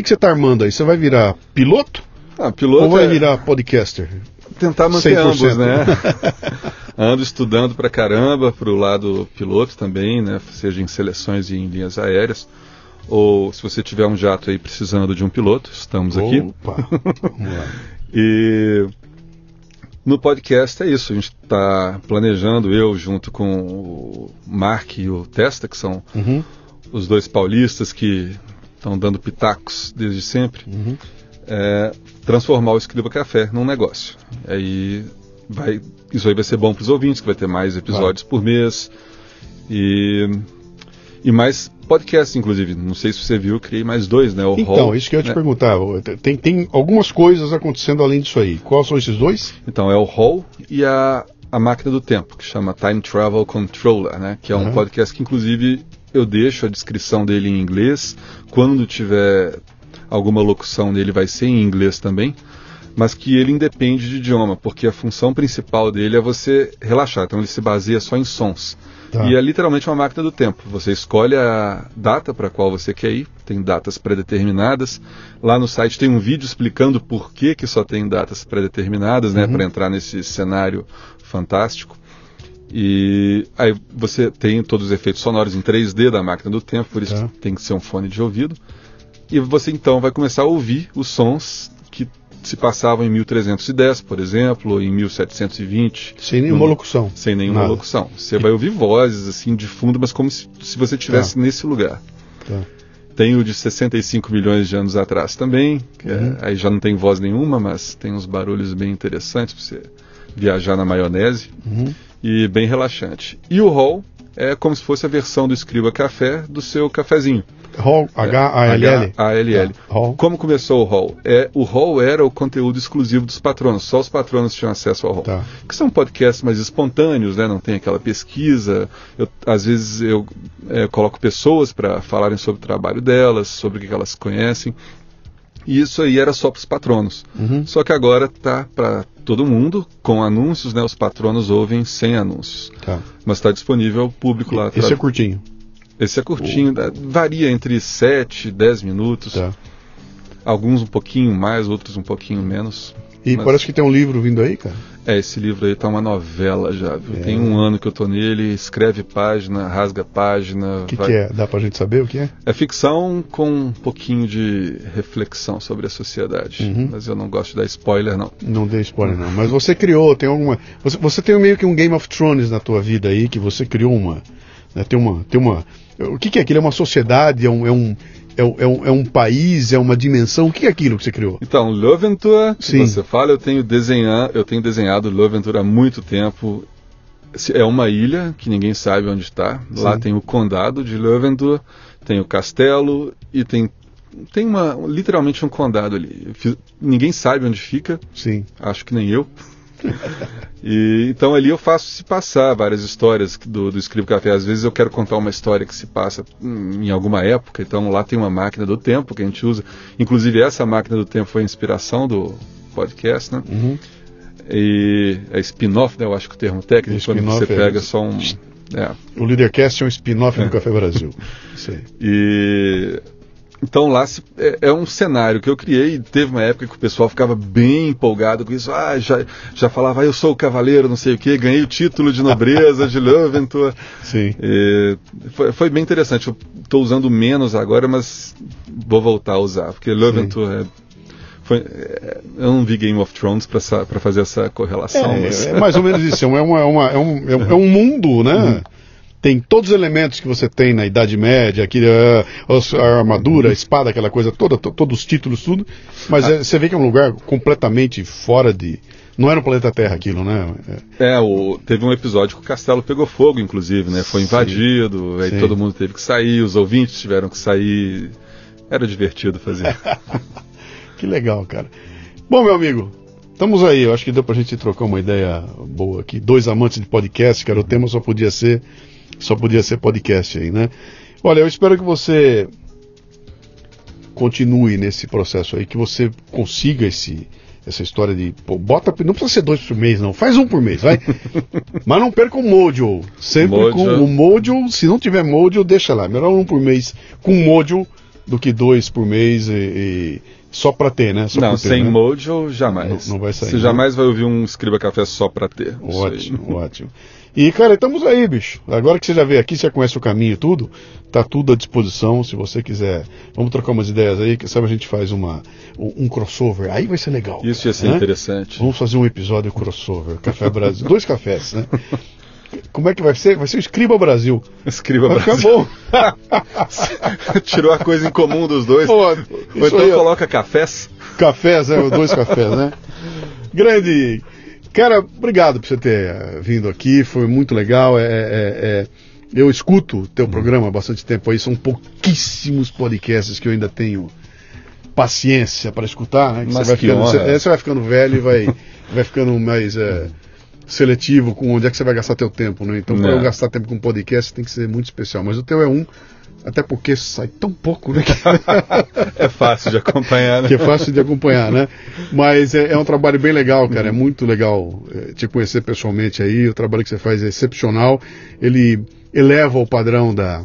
O que, que você tá armando aí? Você vai virar piloto? Ah, piloto Ou vai é virar podcaster? tentar manter 100%. ambos, né? Ando estudando pra caramba pro lado piloto também, né? Seja em seleções e em linhas aéreas. Ou se você tiver um jato aí precisando de um piloto, estamos aqui. Opa, vamos lá. E no podcast é isso, a gente está planejando, eu junto com o Mark e o Testa, que são Uhum, os dois paulistas que estão dando pitacos desde sempre, uhum. é, transformar o Escriba Café num negócio. Aí vai, isso aí vai ser bom para os ouvintes, que vai ter mais episódios por mês e, e mais podcasts, inclusive. Não sei se você viu, eu criei mais dois, né? O Então, Hall, isso que eu ia te né? perguntar. Tem, tem algumas coisas acontecendo além disso aí. Quais são esses dois? Então, é o Hall e a, a Máquina do Tempo, que chama Time Travel Controller, né? Que é um Uhum. podcast que, inclusive, eu deixo a descrição dele em inglês. Quando tiver alguma locução dele, vai ser em inglês também. Mas que ele independe de idioma, porque a função principal dele é você relaxar. Então, ele se baseia só em sons. Tá. E é literalmente uma máquina do tempo. Você escolhe a data para qual você quer ir, tem datas pré-determinadas. Lá no site tem um vídeo explicando por que, que só tem datas pré-determinadas, né, Uhum. para entrar nesse cenário fantástico. E aí você tem todos os efeitos sonoros em 3D da máquina do tempo, por isso Tá. tem que ser um fone de ouvido. E você então vai começar a ouvir os sons que se passavam em 1310, por exemplo, ou em 1720 Sem nenhuma Não. locução. sem nenhuma Nada. locução. Você vai ouvir vozes assim de fundo, mas como se, se você estivesse nesse lugar. Tá. Tem o de 65 milhões de anos atrás também, que é- Uhum. aí já não tem voz nenhuma, mas tem uns barulhos bem interessantes para você viajar na maionese Uhum. E bem relaxante. E o Hall é como se fosse a versão do Escriba Café do seu cafezinho. Hall, H-A-L-L. H-A-L-L. Tá. Hall. Como começou o Hall? É, o Hall era o conteúdo exclusivo dos patronos, só os patronos tinham acesso ao Hall. Tá. Que são podcasts mais espontâneos, né? não tem aquela pesquisa. Eu, às vezes eu é, coloco pessoas para falarem sobre o trabalho delas, sobre o que elas conhecem. E isso aí era só para os patronos. Uhum. Só que agora tá para todo mundo, com anúncios, né? Os patronos ouvem sem anúncios. Tá. Mas está disponível ao público lá. Esse é curtinho. Esse é curtinho, varia entre 7 e 10 minutos. Tá. Alguns um pouquinho mais, outros um pouquinho menos. E Mas- parece que tem um livro vindo aí, cara. É, esse livro aí tá uma novela já, viu? É. Tem um ano que eu tô nele, escreve página, rasga página. O que, vai- que é? Dá pra gente saber o que é? É ficção com um pouquinho de reflexão sobre a sociedade. Uhum. Mas eu não gosto de dar spoiler, não. Não dê spoiler, não. Mas você criou, tem alguma. Você, você tem meio que um Game of Thrones na tua vida aí, que você criou uma. né, tem uma. Tem uma. O que, que é aquilo? É uma sociedade? É um. É um é um, é um, é um país, é uma dimensão. O que é aquilo que você criou? Então, Loventura, que Sim. você fala, eu tenho desenhar, eu tenho desenhado Loventura há muito tempo. É uma ilha que ninguém sabe onde está. Lá Sim. tem o condado de Loventura, tem o castelo e tem tem uma literalmente um condado ali. Fiz- ninguém sabe onde fica, Sim. acho que nem eu. E, então ali eu faço se passar várias histórias do, do Escribo Café. Às vezes eu quero contar uma história que se passa em alguma época, então lá tem uma máquina do tempo que a gente usa. Inclusive essa máquina do tempo foi a inspiração do podcast, né? Uhum. E é spin-off, né? Eu acho que o termo técnico, quando você é- pega só um... É. O Leadercast é um spin-off É. do Café Brasil. Isso aí. E então lá se- é, é um cenário que eu criei. Teve uma época que o pessoal ficava bem empolgado com isso. Ah, já, já falava, ah, eu sou o cavaleiro, não sei o que, ganhei o título de nobreza de Loventor. Sim. E foi, foi bem interessante. Eu estou usando menos agora, mas vou voltar a usar, porque Loventor é, foi, é, eu não vi Game of Thrones para fazer essa correlação. mas- É, é mais ou menos isso. É, uma, é, uma, é, um, é, um, é um mundo, né? Tem todos os elementos que você tem na Idade Média, aqui, a, a armadura, a espada, aquela coisa toda, to- todos os títulos, tudo. Mas é, você vê que é um lugar completamente fora de. Não era no planeta Terra aquilo, né? É, É, o, teve um episódio que o castelo pegou fogo, inclusive, né? Foi Sim. invadido, aí Sim. todo mundo teve que sair, os ouvintes tiveram que sair. Era divertido fazer. que legal, cara. Bom, meu amigo, estamos aí. Eu acho que deu pra gente trocar uma ideia boa aqui. Dois amantes de podcast, cara. O tema só podia ser. Só podia ser podcast aí, né? Olha, eu espero que você continue nesse processo aí, que você consiga esse, essa história de. Pô, bota. Não precisa ser dois por mês, não. Faz um por mês, vai. Mas não perca o Mojo. Sempre Mojo. com o Mojo. Se não tiver Mojo, deixa lá. Melhor um por mês com Mojo do que dois por mês e, e- Só pra ter, né? Só não, ter, sem né? Mojo, jamais. Não- não vai sair, Você né? jamais vai ouvir um Escriba Café só pra ter. Ótimo, ótimo. E, cara, estamos aí, bicho. Agora que você já veio aqui, você já conhece o caminho e tudo, tá tudo à disposição. Se você quiser, vamos trocar umas ideias aí, que sabe a gente faz uma, um crossover. Aí vai ser legal. Isso ia ser né? interessante. Vamos fazer um episódio crossover. Café Brasil. Dois cafés, né? Como é que vai ser? Vai ser o Escriba Brasil. Escriba Vai ficar Brasil. bom. Tirou a coisa em comum dos dois. Pô, Ou então aí, coloca cafés. Cafés, né? Os Dois cafés, né? Grande. Cara, obrigado por você ter eh, vindo aqui. Foi muito legal. É, é- é- eu escuto o teu programa há bastante tempo aí. São pouquíssimos podcasts que eu ainda tenho paciência para escutar, né? Você, vai que ficando, você, é, você vai ficando velho e vai, vai ficando mais eh, seletivo com onde é que você vai gastar teu tempo, né? Então, para É. eu gastar tempo com podcast tem que ser muito especial. Mas o teu é um, até porque sai tão pouco, né? É fácil de acompanhar, né? que é fácil de acompanhar, né? Mas é, é um trabalho bem legal, cara. É muito legal é, te conhecer pessoalmente aí. O trabalho que você faz é excepcional. Ele eleva o padrão da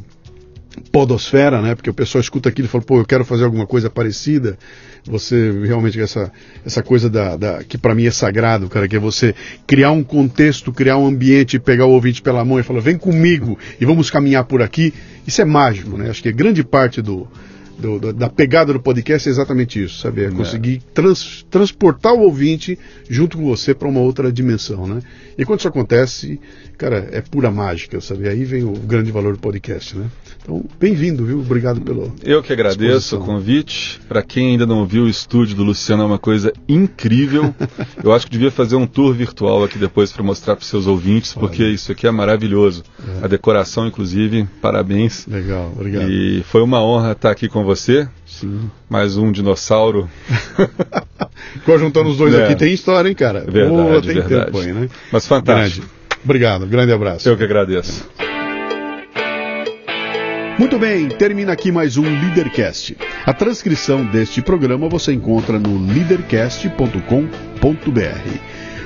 podosfera, né? Porque o pessoal escuta aquilo e fala, pô, eu quero fazer alguma coisa parecida. Você realmente essa essa coisa da, da- que para mim é sagrado, cara, que é você criar um contexto, criar um ambiente, pegar o ouvinte pela mão e falar, vem comigo e vamos caminhar por aqui. Isso é mágico, né? Acho que grande parte do do- do- da pegada do podcast é exatamente isso, sabe? É conseguir trans- transportar o ouvinte junto com você para uma outra dimensão, né? E quando isso acontece, cara, é pura mágica, sabe? Aí vem o grande valor do podcast, né? Então, bem-vindo, viu? Obrigado pelo. Eu que agradeço o convite. Para quem ainda não viu o estúdio do Luciano, é uma coisa incrível. Eu acho que devia fazer um tour virtual aqui depois para mostrar para seus ouvintes, porque isso aqui é maravilhoso. A decoração, inclusive, parabéns. Legal, obrigado. E foi uma honra estar aqui com você. Sim. Mais um dinossauro. Ficou juntando os dois É. aqui, tem história, hein, cara? Verdade, Boa, tem verdade. tempo aí, né? Mas fantástico. Grande. Obrigado, grande abraço. Eu que agradeço. Muito bem, termina aqui mais um Leadercast. A transcrição deste programa você encontra no leadercast.com.br.